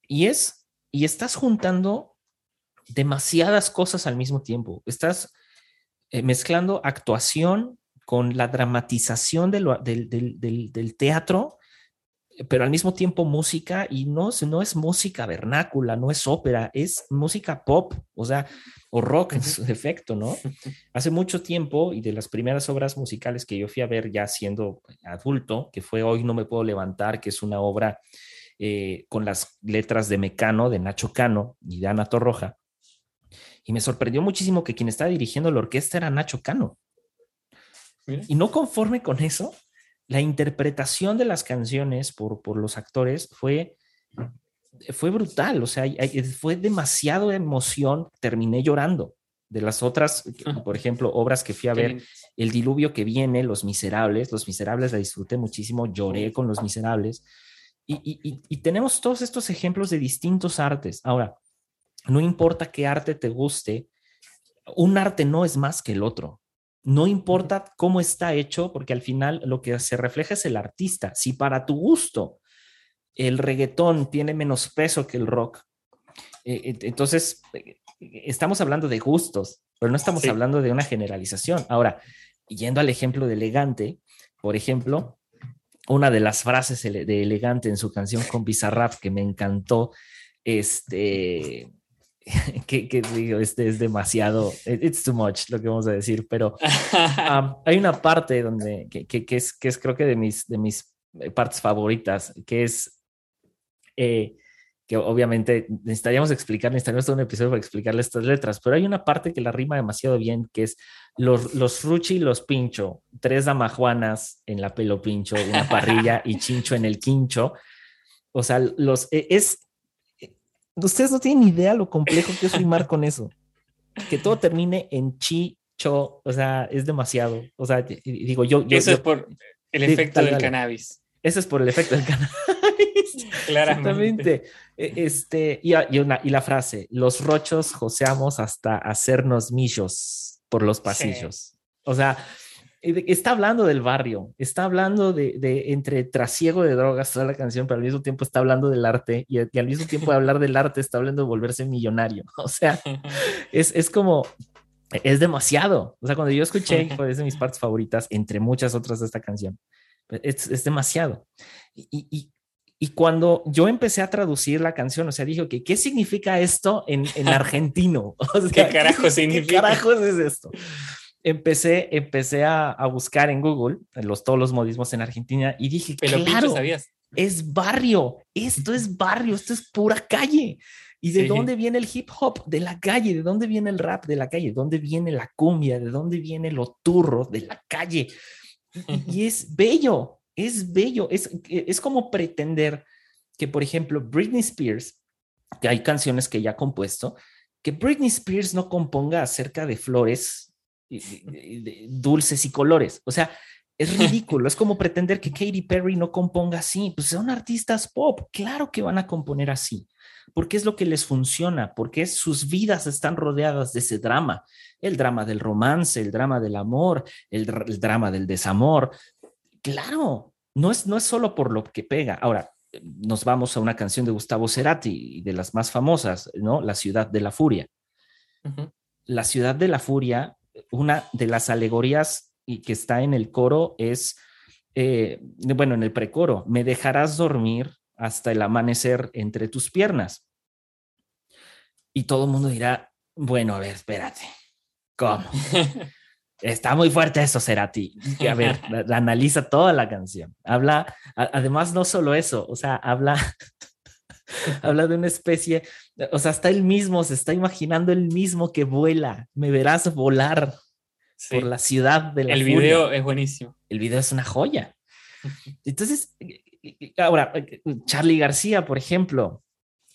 Y es, y estás juntando demasiadas cosas al mismo tiempo. Estás eh, mezclando actuación con la dramatización del, del, teatro, pero al mismo tiempo música, y no, no es música vernácula, no es ópera, es música pop, o sea, o rock en su defecto, ¿no? Hace mucho tiempo, y de las primeras obras musicales que yo fui a ver ya siendo adulto, que fue Hoy no me puedo levantar, que es una obra eh, con las letras de Mecano, de Nacho Cano y de Ana Torroja, y me sorprendió muchísimo que quien estaba dirigiendo la orquesta era Nacho Cano. Y no conforme con eso, la interpretación de las canciones por, por los actores fue, fue brutal, o sea, fue demasiado emoción, terminé llorando. De las otras, por ejemplo, obras que fui a ver, El diluvio que viene, Los Miserables, Los Miserables la disfruté muchísimo, lloré con Los Miserables. Y, y, y tenemos todos estos ejemplos de distintos artes. Ahora, no importa qué arte te guste, un arte no es más que el otro. No importa cómo está hecho, porque al final lo que se refleja es el artista. Si para tu gusto el reggaetón tiene menos peso que el rock, eh, eh, entonces eh, estamos hablando de gustos, pero no estamos hablando de una generalización. Ahora, yendo al ejemplo de elegante, por ejemplo, una de las frases de elegante en su canción con Bizarrap que me encantó, este, que, digo, este es demasiado, it's too much lo que vamos a decir, pero hay una parte donde, que, que, es, que es creo que de mis, de mis eh, partes favoritas, que es eh, que obviamente necesitaríamos explicar, necesitaríamos todo un episodio para explicarle estas letras, pero hay una parte que la rima demasiado bien, que es los, los ruchi y los pincho, tres damajuanas en la pelo pincho, una parrilla y chincho en el quincho. O sea, los, e, es, ustedes no tienen idea lo complejo que es rimar con eso. Que todo termine en chi, cho, o sea, es demasiado. O sea, digo, yo. eso es por el efecto del cannabis. Eso es por el efecto del cannabis. Claramente. E, este, y, y, una, y la frase: Los rochos joseamos hasta hacernos millos por los pasillos. O sea, está hablando del barrio, está hablando de, de, entre trasiego de drogas toda la canción, pero al mismo tiempo está hablando del arte y, al mismo tiempo de hablar del arte está hablando de volverse millonario. O sea, es, es como, es demasiado. O sea, cuando yo escuché, fue de mis partes favoritas, entre muchas otras de esta canción, es, es demasiado. Y, y, y, cuando yo empecé a traducir la canción, o sea, dije, que ¿qué significa esto en, en argentino? O sea, ¿Qué carajo significa? ¿Qué carajos es esto? Empecé, empecé a, buscar en Google los, todos los modismos en Argentina y dije, Pero claro, sabías. es barrio, esto es barrio, esto es pura calle. ¿Y de dónde viene el hip hop? De la calle. ¿De dónde viene el rap? De la calle. ¿De dónde viene la cumbia? ¿De dónde viene lo turro? De la calle. Y, es bello, es bello. Es, es como pretender que, por ejemplo, Britney Spears, que hay canciones que ya ha compuesto, que Britney Spears no componga acerca de flores dulces y colores. O sea, es ridículo. es como pretender que Katy Perry no componga así. Pues son artistas pop. Claro que van a componer así. Porque es lo que les funciona, porque sus vidas están rodeadas de ese drama, el drama del romance, el drama del amor, el, drama del desamor. Claro, no es, no es solo por lo que pega. Ahora, nos vamos a una canción de Gustavo Cerati, de las más famosas, ¿no? La ciudad de la furia. La ciudad de la furia una de las alegorías y que está en el coro es, eh, bueno, en el precoro, me dejarás dormir hasta el amanecer entre tus piernas. Y todo el mundo dirá, bueno, a ver, espérate, ¿cómo? Está muy fuerte eso, Cerati. A ver, analiza toda la canción. Habla, además, no solo eso, o sea, habla, habla de una especie, o sea, hasta él mismo se está imaginando él mismo que vuela, me verás volar por la ciudad de la El video es buenísimo. El video es una joya. Entonces, ahora, Charlie García, por ejemplo,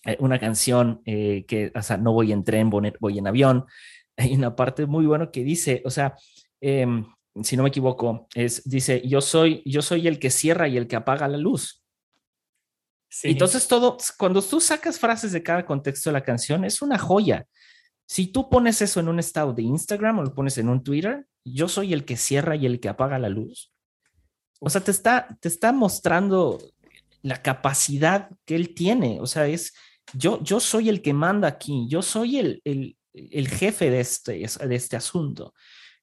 eh, una canción eh, que, o sea, no voy en tren, voy en avión. Hay una parte muy buena que dice, o sea, em, si no me equivoco, es, dice, yo soy, yo soy el que cierra y el que apaga la luz. Entonces todo, cuando tú sacas frases de cada contexto de la canción, es una joya. Si tú pones eso en un estado de Instagram o lo pones en un Twitter, yo soy el que cierra y el que apaga la luz. O sea, te está, te está mostrando la capacidad que él tiene. O sea, es, yo, yo soy el que manda aquí, yo soy el, el, el jefe de este, de este asunto.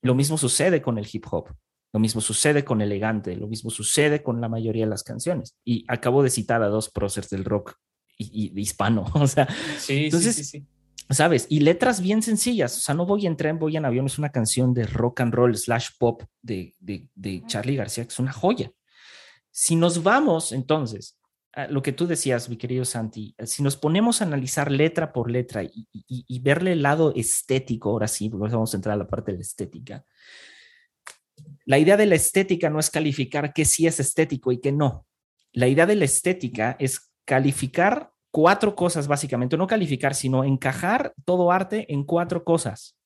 Lo mismo sucede con el hip hop. Lo mismo sucede con Elegante, lo mismo sucede con la mayoría de las canciones. Y acabo de citar a dos próceres del rock y, hispano. O sea, sí, entonces, sí, sí, ¿sabes? Y letras bien sencillas. O sea, no voy en tren, voy en avión. Es una canción de rock and roll slash pop de, de, de Charlie García, que es una joya. Si nos vamos entonces a lo que tú decías, mi querido Santi, si nos ponemos a analizar letra por letra y, y, y verle el lado estético, ahora sí, porque vamos a entrar a la parte de la estética la idea de la estética no es calificar qué sí es estético y qué no. La idea de la estética es calificar cuatro cosas básicamente, no calificar, sino encajar todo arte en cuatro cosas.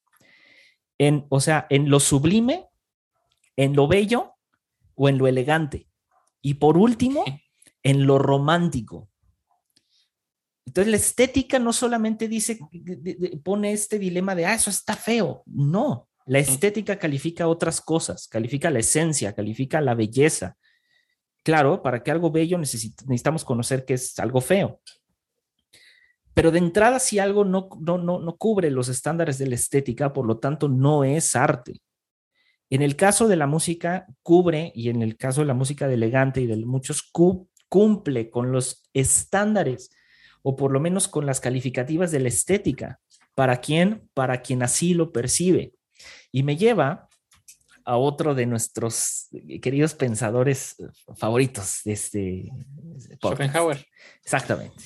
En, o sea, en lo sublime, en lo bello o en lo elegante. Y por último, en lo romántico. Entonces la estética no solamente dice, pone este dilema de, ah, eso está feo. No, la estética califica otras cosas, califica la esencia, califica la belleza. Claro, para que algo bello necesitamos conocer que es algo feo. Pero de entrada, si algo no, no, no, cubre los estándares de la estética, por lo tanto, no es arte. En el caso de la música, cubre, y en el caso de la música de elegante y de muchos, cumple con los estándares, o por lo menos con las calificativas de la estética. ¿Para quién? Para quien así lo percibe. Y me lleva a otro de nuestros queridos pensadores favoritos de este Schopenhauer. Exactamente.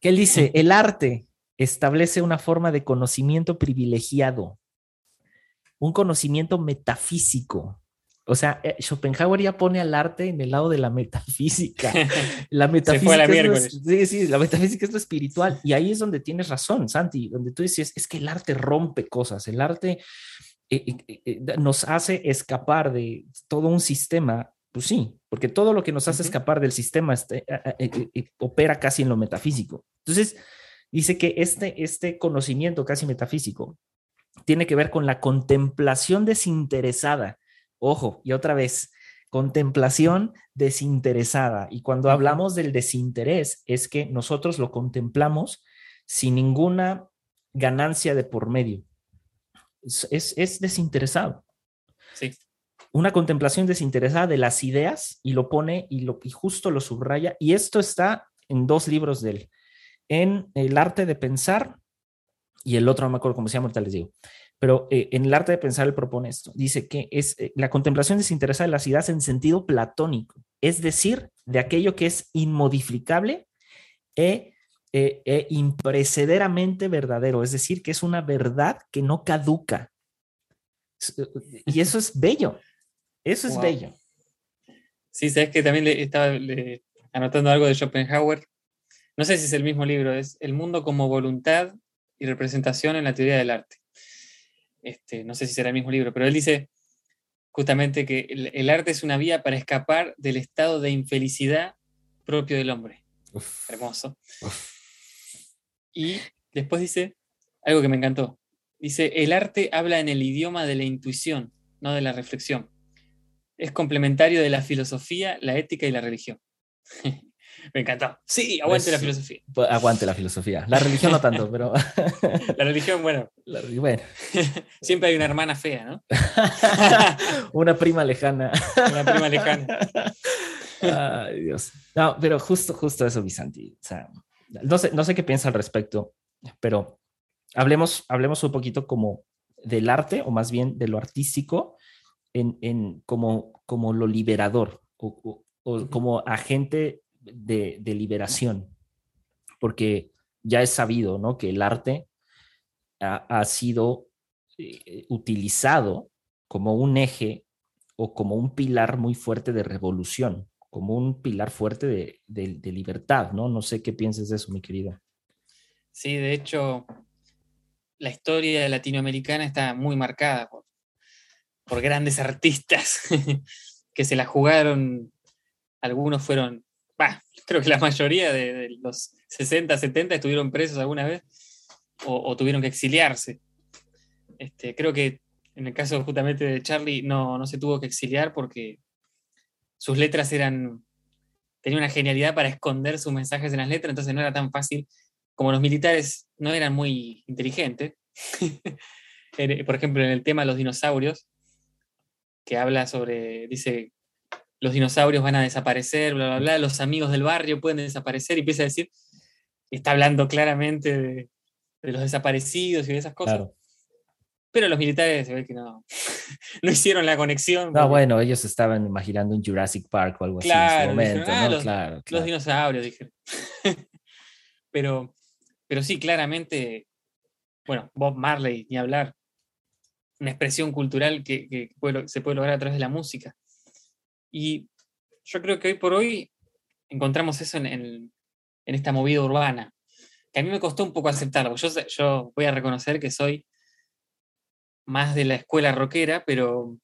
Que él dice, el arte establece una forma de conocimiento privilegiado, un conocimiento metafísico. O sea, eh, Schopenhauer ya pone al arte en el lado de la metafísica. La metafísica, es sí, sí, la metafísica es lo espiritual. Y ahí es donde tienes razón, Santi, donde tú dices, es que el arte rompe cosas, el arte nos hace escapar de todo un sistema, pues sí, porque todo lo que nos hace escapar del sistema este, opera casi en lo metafísico. Entonces, dice que este, este conocimiento casi metafísico tiene que ver con la contemplación desinteresada. Ojo, y otra vez, contemplación desinteresada. Y cuando hablamos del desinterés, es que nosotros lo contemplamos sin ninguna ganancia de por medio es, desinteresado. Sí. Una contemplación desinteresada de las ideas y lo pone y, lo, y justo lo subraya. Y esto está en dos libros de él, en El arte de pensar y el otro no me acuerdo cómo se llama, ahorita les digo. Pero eh, en el arte de pensar él propone esto. Dice que es eh, la contemplación desinteresada de las ideas en sentido platónico, es decir, de aquello que es inmodificable e eh, eh, imprecederamente verdadero, es decir, que es una verdad que no caduca. Y eso es bello, eso es bello. Sí, sabes que también le estaba anotando algo de Schopenhauer. No sé si es el mismo libro, es El mundo como voluntad y representación en la teoría del arte. Este, no sé si será el mismo libro, pero él dice justamente que el, arte es una vía para escapar del estado de infelicidad propio del hombre. Hermoso. Y después dice algo que me encantó. Dice, el arte habla en el idioma de la intuición, no de la reflexión. Es complementario de la filosofía, la ética y la religión. me encantó. Sí, aguante la filosofía. Pues, aguante la filosofía. La religión no tanto, pero... la religión, bueno. bueno. Siempre hay una hermana fea, ¿no? una prima lejana. una prima lejana. Ay, Dios. No, pero justo, justo eso, Visanti. O sea, no sé, no sé qué piensa al respecto, pero hablemos, hablemos un poquito como del arte, o más bien de lo artístico, en, en como, como lo liberador, o, como agente de, de, liberación. porque ya es sabido, ¿no? Que el arte ha, sido eh, utilizado como un eje o como un pilar muy fuerte de revolución, como un pilar fuerte de, de libertad, ¿no? No sé qué piensas de eso, mi querida. Sí, de hecho, la historia latinoamericana está muy marcada por, por grandes artistas que se la jugaron. Algunos fueron, creo que la mayoría de, los 60, 70 estuvieron presos alguna vez o, tuvieron que exiliarse. Este, creo que en el caso justamente de Charlie no, no se tuvo que exiliar porque sus letras eran, tenía una genialidad para esconder sus mensajes en las letras, entonces no era tan fácil como los militares no eran muy inteligentes, por ejemplo, en el tema de los dinosaurios, que habla sobre, dice, los dinosaurios van a desaparecer, bla, bla, bla, los amigos del barrio pueden desaparecer, y empieza a decir, está hablando claramente de, los desaparecidos y de esas cosas. Pero los militares se ve que no, no hicieron la conexión. No, bueno, ellos estaban imaginando un Jurassic Park o algo así en momento. Ah, los, claro, los, dinosaurios, dije. pero, pero sí, claramente, bueno, Bob Marley, ni hablar, una expresión cultural que, se puede lograr a través de la música. Y yo creo que hoy por hoy encontramos eso en, esta movida urbana, que a mí me costó un poco aceptarlo. Yo, yo voy a reconocer que soy más de la escuela rockera, pero,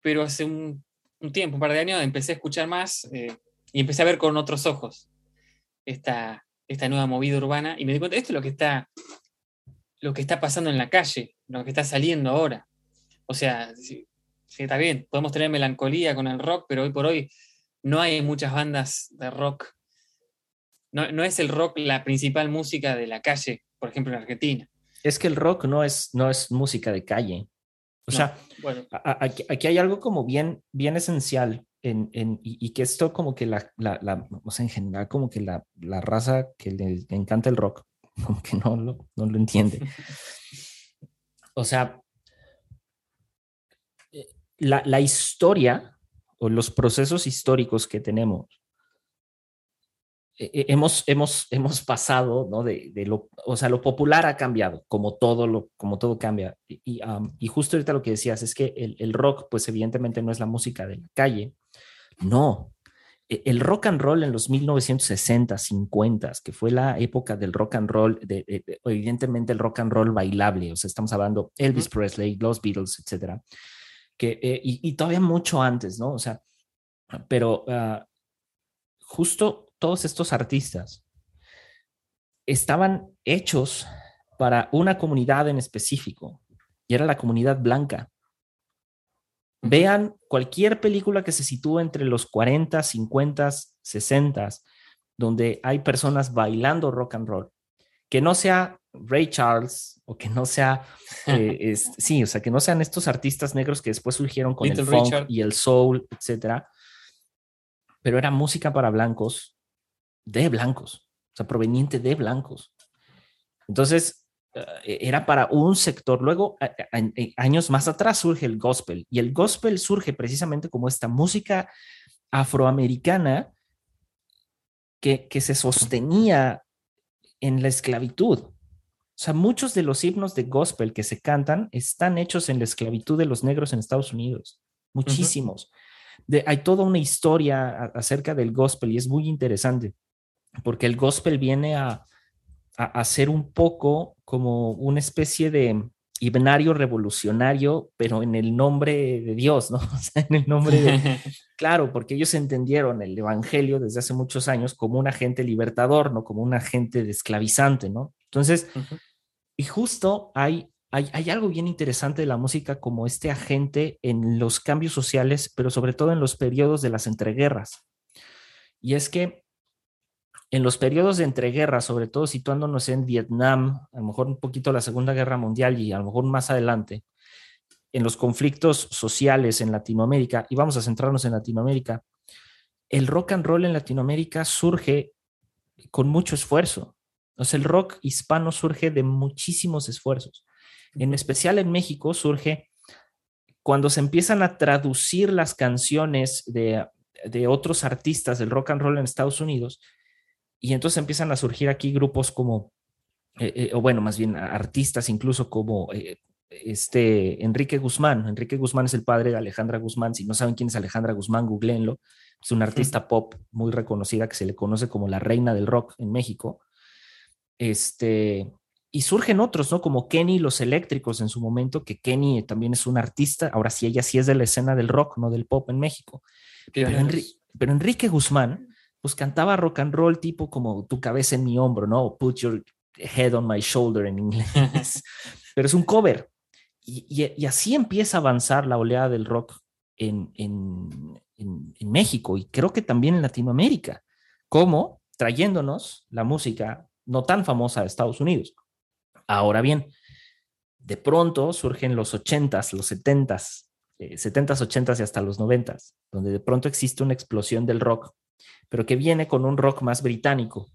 pero hace un, tiempo, un par de años, empecé a escuchar más eh, y empecé a ver con otros ojos esta, esta nueva movida urbana y me di cuenta, esto es lo que está, lo que está pasando en la calle, lo que está saliendo ahora. O sea, sí, está bien, podemos tener melancolía con el rock, pero hoy por hoy no hay muchas bandas de rock. No, no es el rock la principal música de la calle, por ejemplo, en Argentina. Es que el rock no es, no es música de calle. O sea, bueno. aquí, aquí, hay algo como bien, bien esencial y, que esto como que la, o sea, en general como que la, raza que le, encanta el rock, como que no lo, no lo entiende. O sea, eh, la, historia o los procesos históricos que tenemos, eh, eh, hemos, hemos, hemos pasado, ¿no? De, lo, o sea, lo popular ha cambiado, como todo, lo, como todo cambia. Y, y justo ahorita lo que decías es que el, el, rock, pues evidentemente no es la música de la calle, no, e, el rock and roll en los 1960, 50, que fue la época del rock and roll, de, evidentemente el rock and roll bailable, o sea, estamos hablando Elvis Presley, los Beatles, etcétera, que, eh, y, todavía mucho antes, ¿no? O sea, pero ah, justo todos estos artistas estaban hechos para una comunidad en específico, y era la comunidad blanca. Vean cualquier película que se sitúe entre los 40, 50, 60, donde hay personas bailando rock and roll, que no sea Ray Charles o que no sea, eh, sí, o sea, que no sean estos artistas negros que después surgieron con el funk y el soul, etcétera, pero era música para blancos, de blancos, o sea, proveniente de blancos. Entonces, eh, era para un sector. Luego, años más atrás surge el gospel y el gospel surge precisamente como esta música afroamericana que, que se sostenía en la esclavitud. O sea, muchos de los himnos de gospel que se cantan están hechos en la esclavitud de los negros en Estados Unidos. Muchísimos. de, hay toda una historia acerca del gospel y es muy interesante porque el gospel viene a, a, ser un poco como una especie de himnario revolucionario, pero en el nombre de Dios, ¿no? O sea, en el nombre de... claro, porque ellos entendieron el Evangelio desde hace muchos años como un agente libertador, no como un agente de esclavizante, ¿no? Entonces, y justo hay, hay, algo bien interesante de la música como este agente en los cambios sociales, pero sobre todo en los periodos de las entreguerras. Y es que en los periodos de entreguerra, sobre todo situándonos en Vietnam, a lo mejor un poquito la Segunda Guerra Mundial y a lo mejor más adelante, en los conflictos sociales en Latinoamérica, y vamos a centrarnos en Latinoamérica, el rock and roll en Latinoamérica surge con mucho esfuerzo. Sea, el rock hispano surge de muchísimos esfuerzos. En especial en México surge cuando se empiezan a traducir las canciones de, de otros artistas del rock and roll en Estados Unidos Y entonces empiezan a surgir aquí grupos como, eh, eh, o bueno, más bien artistas incluso como eh, este Enrique Guzmán. Enrique Guzmán es el padre de Alejandra Guzmán. Si no saben quién es Alejandra Guzmán, googleenlo. Es una artista pop muy reconocida que se le conoce como la reina del rock en México. Este, y surgen otros, ¿no? Como Kenny Los Eléctricos en su momento, que Kenny también es un artista. Ahora sí, ella sí es de la escena del rock, no del pop en México. Pero, pero Enrique Guzmán pues cantaba rock and roll tipo como tu cabeza en mi hombro, ¿no? Put your head on my shoulder en inglés. Pero es un cover. Y, así empieza a avanzar la oleada del rock en, en, en, México y creo que también en Latinoamérica, como trayéndonos la música no tan famosa de Estados Unidos. Ahora bien, de pronto surgen los 80s, los 70s, 70s, 80s y hasta los 90s, donde de pronto existe una explosión del rock pero que viene con un rock más británico,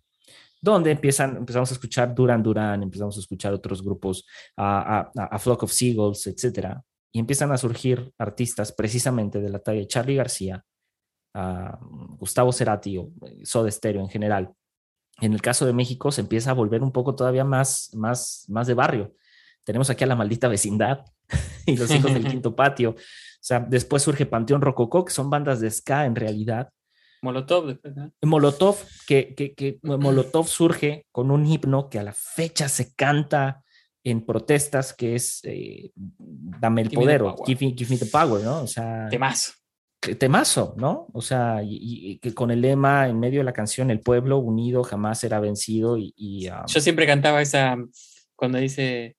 donde empiezan, empezamos a escuchar Duran Duran, empezamos a escuchar otros grupos, a, a, Flock of Seagulls, etcétera, y empiezan a surgir artistas precisamente de la talla de Charlie García, Gustavo Cerati o eh, Soda Stereo en general. En el caso de México se empieza a volver un poco todavía más, más, más de barrio. Tenemos aquí a la maldita vecindad y los hijos del quinto patio. O sea, después surge Panteón Rococó, que son bandas de ska en realidad, Molotov Molotov, que, que, Molotov surge con un himno que a la fecha se canta en protestas, que es eh, Dame el poder o give me, the power, ¿no? O sea. Temazo. Temazo, ¿no? O sea, y, que con el lema en medio de la canción, el pueblo unido jamás será vencido. Y, um, Yo siempre cantaba esa cuando dice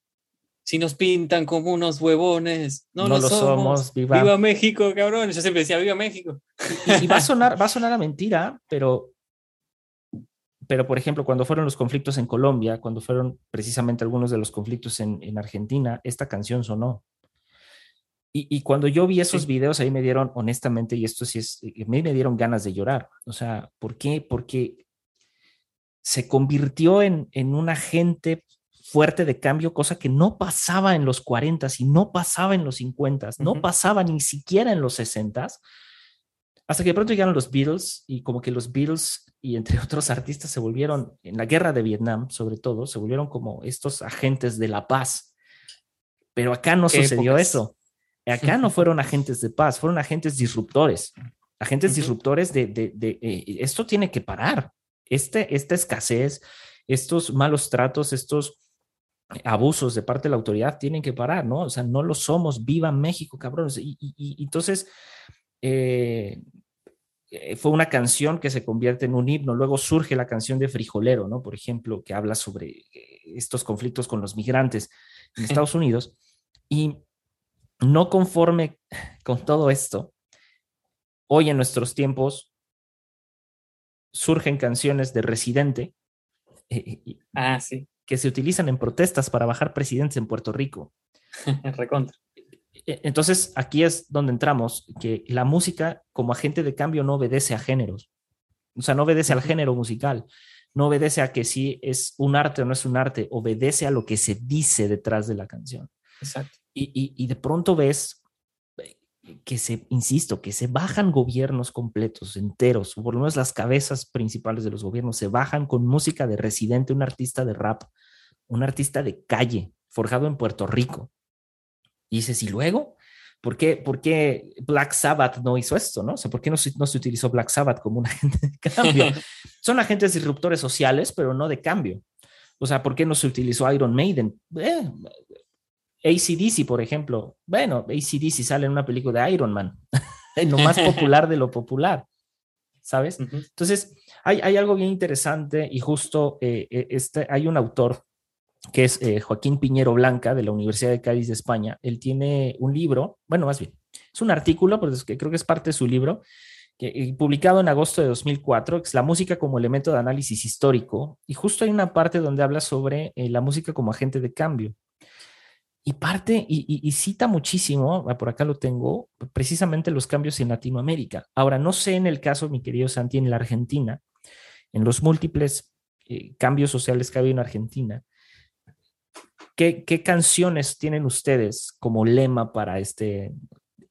si nos pintan como unos huevones, no, lo, somos. Viva. México, cabrón. Yo siempre decía, viva México. Y, va, a sonar, va a sonar a mentira, pero, pero por ejemplo, cuando fueron los conflictos en Colombia, cuando fueron precisamente algunos de los conflictos en, en Argentina, esta canción sonó. Y, y cuando yo vi esos videos, ahí me dieron, honestamente, y esto sí es, a mí me dieron ganas de llorar. O sea, ¿por qué? Porque se convirtió en, en un agente fuerte de cambio, cosa que no pasaba en los 40 y no pasaba en los 50, no pasaba ni siquiera en los 60 hasta que de pronto llegaron los Beatles y como que los Beatles y entre otros artistas se volvieron, en la guerra de Vietnam sobre todo, se volvieron como estos agentes de la paz. Pero acá no sucedió eso. Acá no fueron agentes de paz, fueron agentes disruptores. Agentes disruptores de, de, eh, esto tiene que parar. Este, esta escasez, estos malos tratos, estos abusos de parte de la autoridad tienen que parar, ¿no? O sea, no lo somos, viva México, cabrones. Y, entonces, eh, eh, fue una canción que se convierte en un himno. Luego surge la canción de Frijolero, ¿no? Por ejemplo, que habla sobre estos conflictos con los migrantes en Estados Unidos. Y no conforme con todo esto, hoy en nuestros tiempos surgen canciones de Residente. ah, sí que se utilizan en protestas para bajar presidentes en Puerto Rico. Recontra. E, entonces, aquí es donde entramos, que la música como agente de cambio no obedece a géneros. O sea, no obedece al género musical, no obedece a que si es un arte o no es un arte, obedece a lo que se dice detrás de la canción. Exacto. Y, y de pronto ves que se, insisto, que se bajan gobiernos completos, enteros, o por lo menos las cabezas principales de los gobiernos, se bajan con música de residente, un artista de rap, un artista de calle, forjado en Puerto Rico. Y dices, ¿y luego? ¿Por qué, ¿Por qué, Black Sabbath no hizo esto? ¿no? O sea, ¿por qué no se, no se utilizó Black Sabbath como un agente de cambio? Son agentes disruptores sociales, pero no de cambio. O sea, ¿por qué no se utilizó Iron Maiden? Eh, ACDC, por ejemplo. Bueno, ACDC sale en una película de Iron Man, en lo más popular de lo popular, ¿sabes? Entonces, hay, hay, algo bien interesante y justo eh, eh, este, hay un autor que es eh, Joaquín Piñero Blanca de la Universidad de Cádiz de España. Él tiene un libro, bueno, más bien, es un artículo, pero es que creo que es parte de su libro, que, publicado en agosto de 2004, que es La música como elemento de análisis histórico. Y justo hay una parte donde habla sobre la música como agente de cambio. Y parte y, cita muchísimo, ah, por acá lo tengo, precisamente los cambios en Latinoamérica. Ahora, no sé en el caso, mi querido Santi, en la Argentina, en los múltiples eh, cambios sociales que ha habido en Argentina, ¿qué, canciones tienen ustedes como lema para este,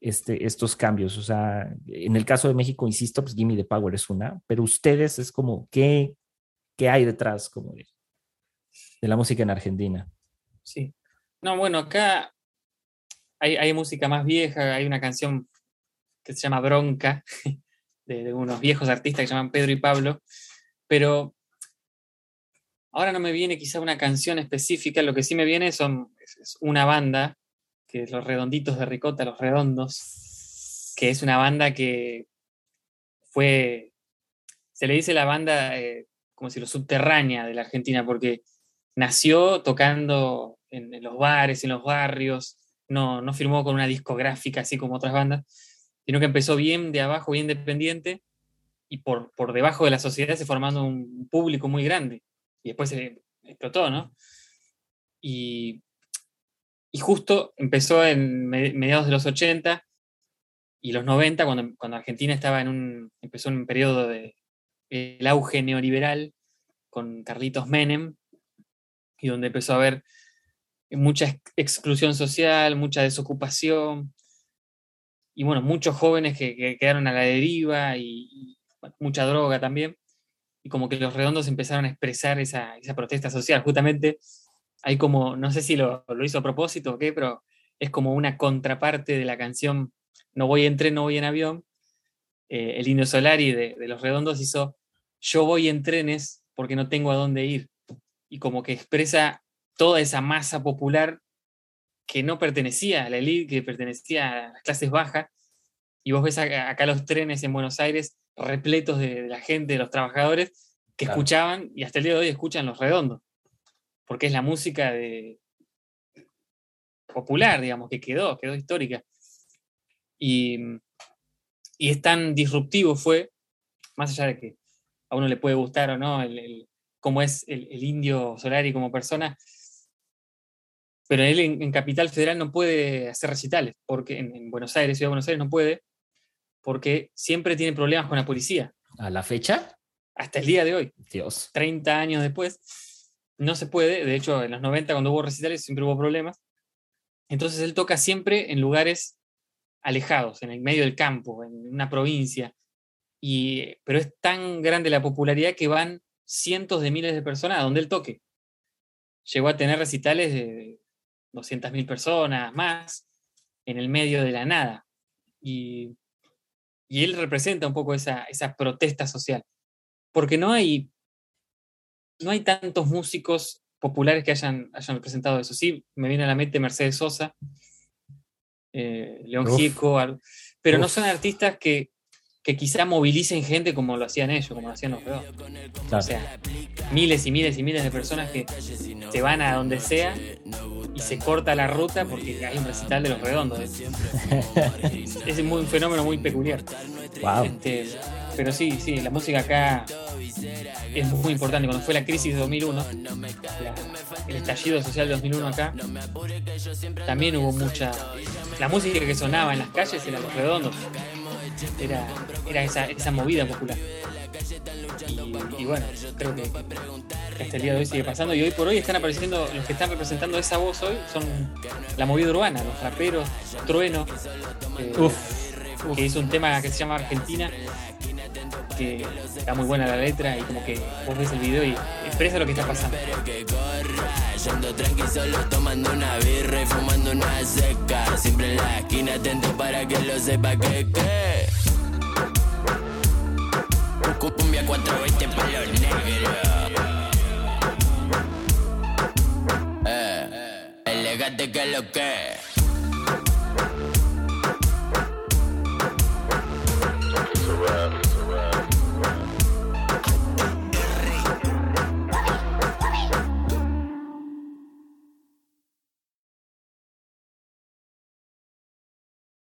este, estos cambios? O sea, en el caso de México, insisto, pues Gimme the Power es una, pero ustedes es como, ¿qué, qué hay detrás como de, la música en Argentina. Sí. No, bueno, acá hay, música más vieja, hay una canción que se llama Bronca, de, unos viejos artistas que se llaman Pedro y Pablo, pero ahora no me viene quizá una canción específica, lo que sí me viene son es una banda, que es Los Redonditos de Ricota, Los Redondos, que es una banda que fue, se le dice la banda eh, como si lo subterránea de la Argentina, porque nació tocando en, los bares, en los barrios, no, no firmó con una discográfica así como otras bandas, sino que empezó bien de abajo, bien dependiente, y por, por debajo de la sociedad se formando un público muy grande. Y después se explotó, ¿no? Y, y justo empezó en mediados de los 80 y los 90, cuando, cuando Argentina estaba en un, empezó en un periodo de el auge neoliberal con Carlitos Menem, y donde empezó a haber mucha exclusión social, mucha desocupación, y bueno, muchos jóvenes que, quedaron a la deriva y, mucha droga también, y como que los redondos empezaron a expresar esa, protesta social. Justamente hay como, no sé si lo, hizo a propósito o qué, pero es como una contraparte de la canción No voy en tren, no voy en avión. Eh, el Indio Solari de, de Los Redondos hizo Yo voy en trenes porque no tengo a dónde ir. Y como que expresa toda esa masa popular que no pertenecía a la élite, que pertenecía a las clases bajas, y vos ves acá, los trenes en Buenos Aires repletos de, la gente, de los trabajadores, que escuchaban y hasta el día de hoy escuchan los redondos, porque es la música de, popular, digamos, que quedó, quedó histórica. Y, y es tan disruptivo fue, más allá de que a uno le puede gustar o no el, cómo es el, el, indio Solari como persona, pero él en, Capital Federal no puede hacer recitales, porque en, Buenos Aires, Ciudad de Buenos Aires, no puede, porque siempre tiene problemas con la policía. ¿A la fecha? Hasta el día de hoy. Dios. 30 años después, no se puede. De hecho, en los 90, cuando hubo recitales, siempre hubo problemas. Entonces él toca siempre en lugares alejados, en el medio del campo, en una provincia. Y, pero es tan grande la popularidad que van cientos de miles de personas a donde él toque. Llegó a tener recitales de 200.000 personas más, en el medio de la nada. Y, él representa un poco esa, esa, protesta social, porque no hay, no hay tantos músicos populares que hayan, hayan representado eso. Sí, me viene a la mente Mercedes Sosa, eh, León Gieco, pero no son artistas que, que quizá movilicen gente como lo hacían ellos, como lo hacían los redondos. O sea, miles y miles y miles de personas que se van a donde sea y se corta la ruta porque hay un recital de los redondos. es muy, un fenómeno muy peculiar. Este, pero sí, sí, la música acá es muy importante. Cuando fue la crisis de 2001, el estallido social de 2001 acá, también hubo mucha... La música que sonaba en las calles era los redondos era, era esa, esa movida popular. Y, bueno, creo que hasta el día de hoy sigue pasando. Y hoy por hoy están apareciendo, los que están representando esa voz hoy son la movida urbana, los raperos, Trueno, eh, que hizo un tema que se llama Argentina, que está muy buena la letra y como que vos ves el video y expresa lo que está pasando. Yendo tranqui solo tomando una birra y fumando una seca Siempre en la esquina atento para que lo sepa que que Cumbia 420 pa' los negros Eh, elegante que lo que.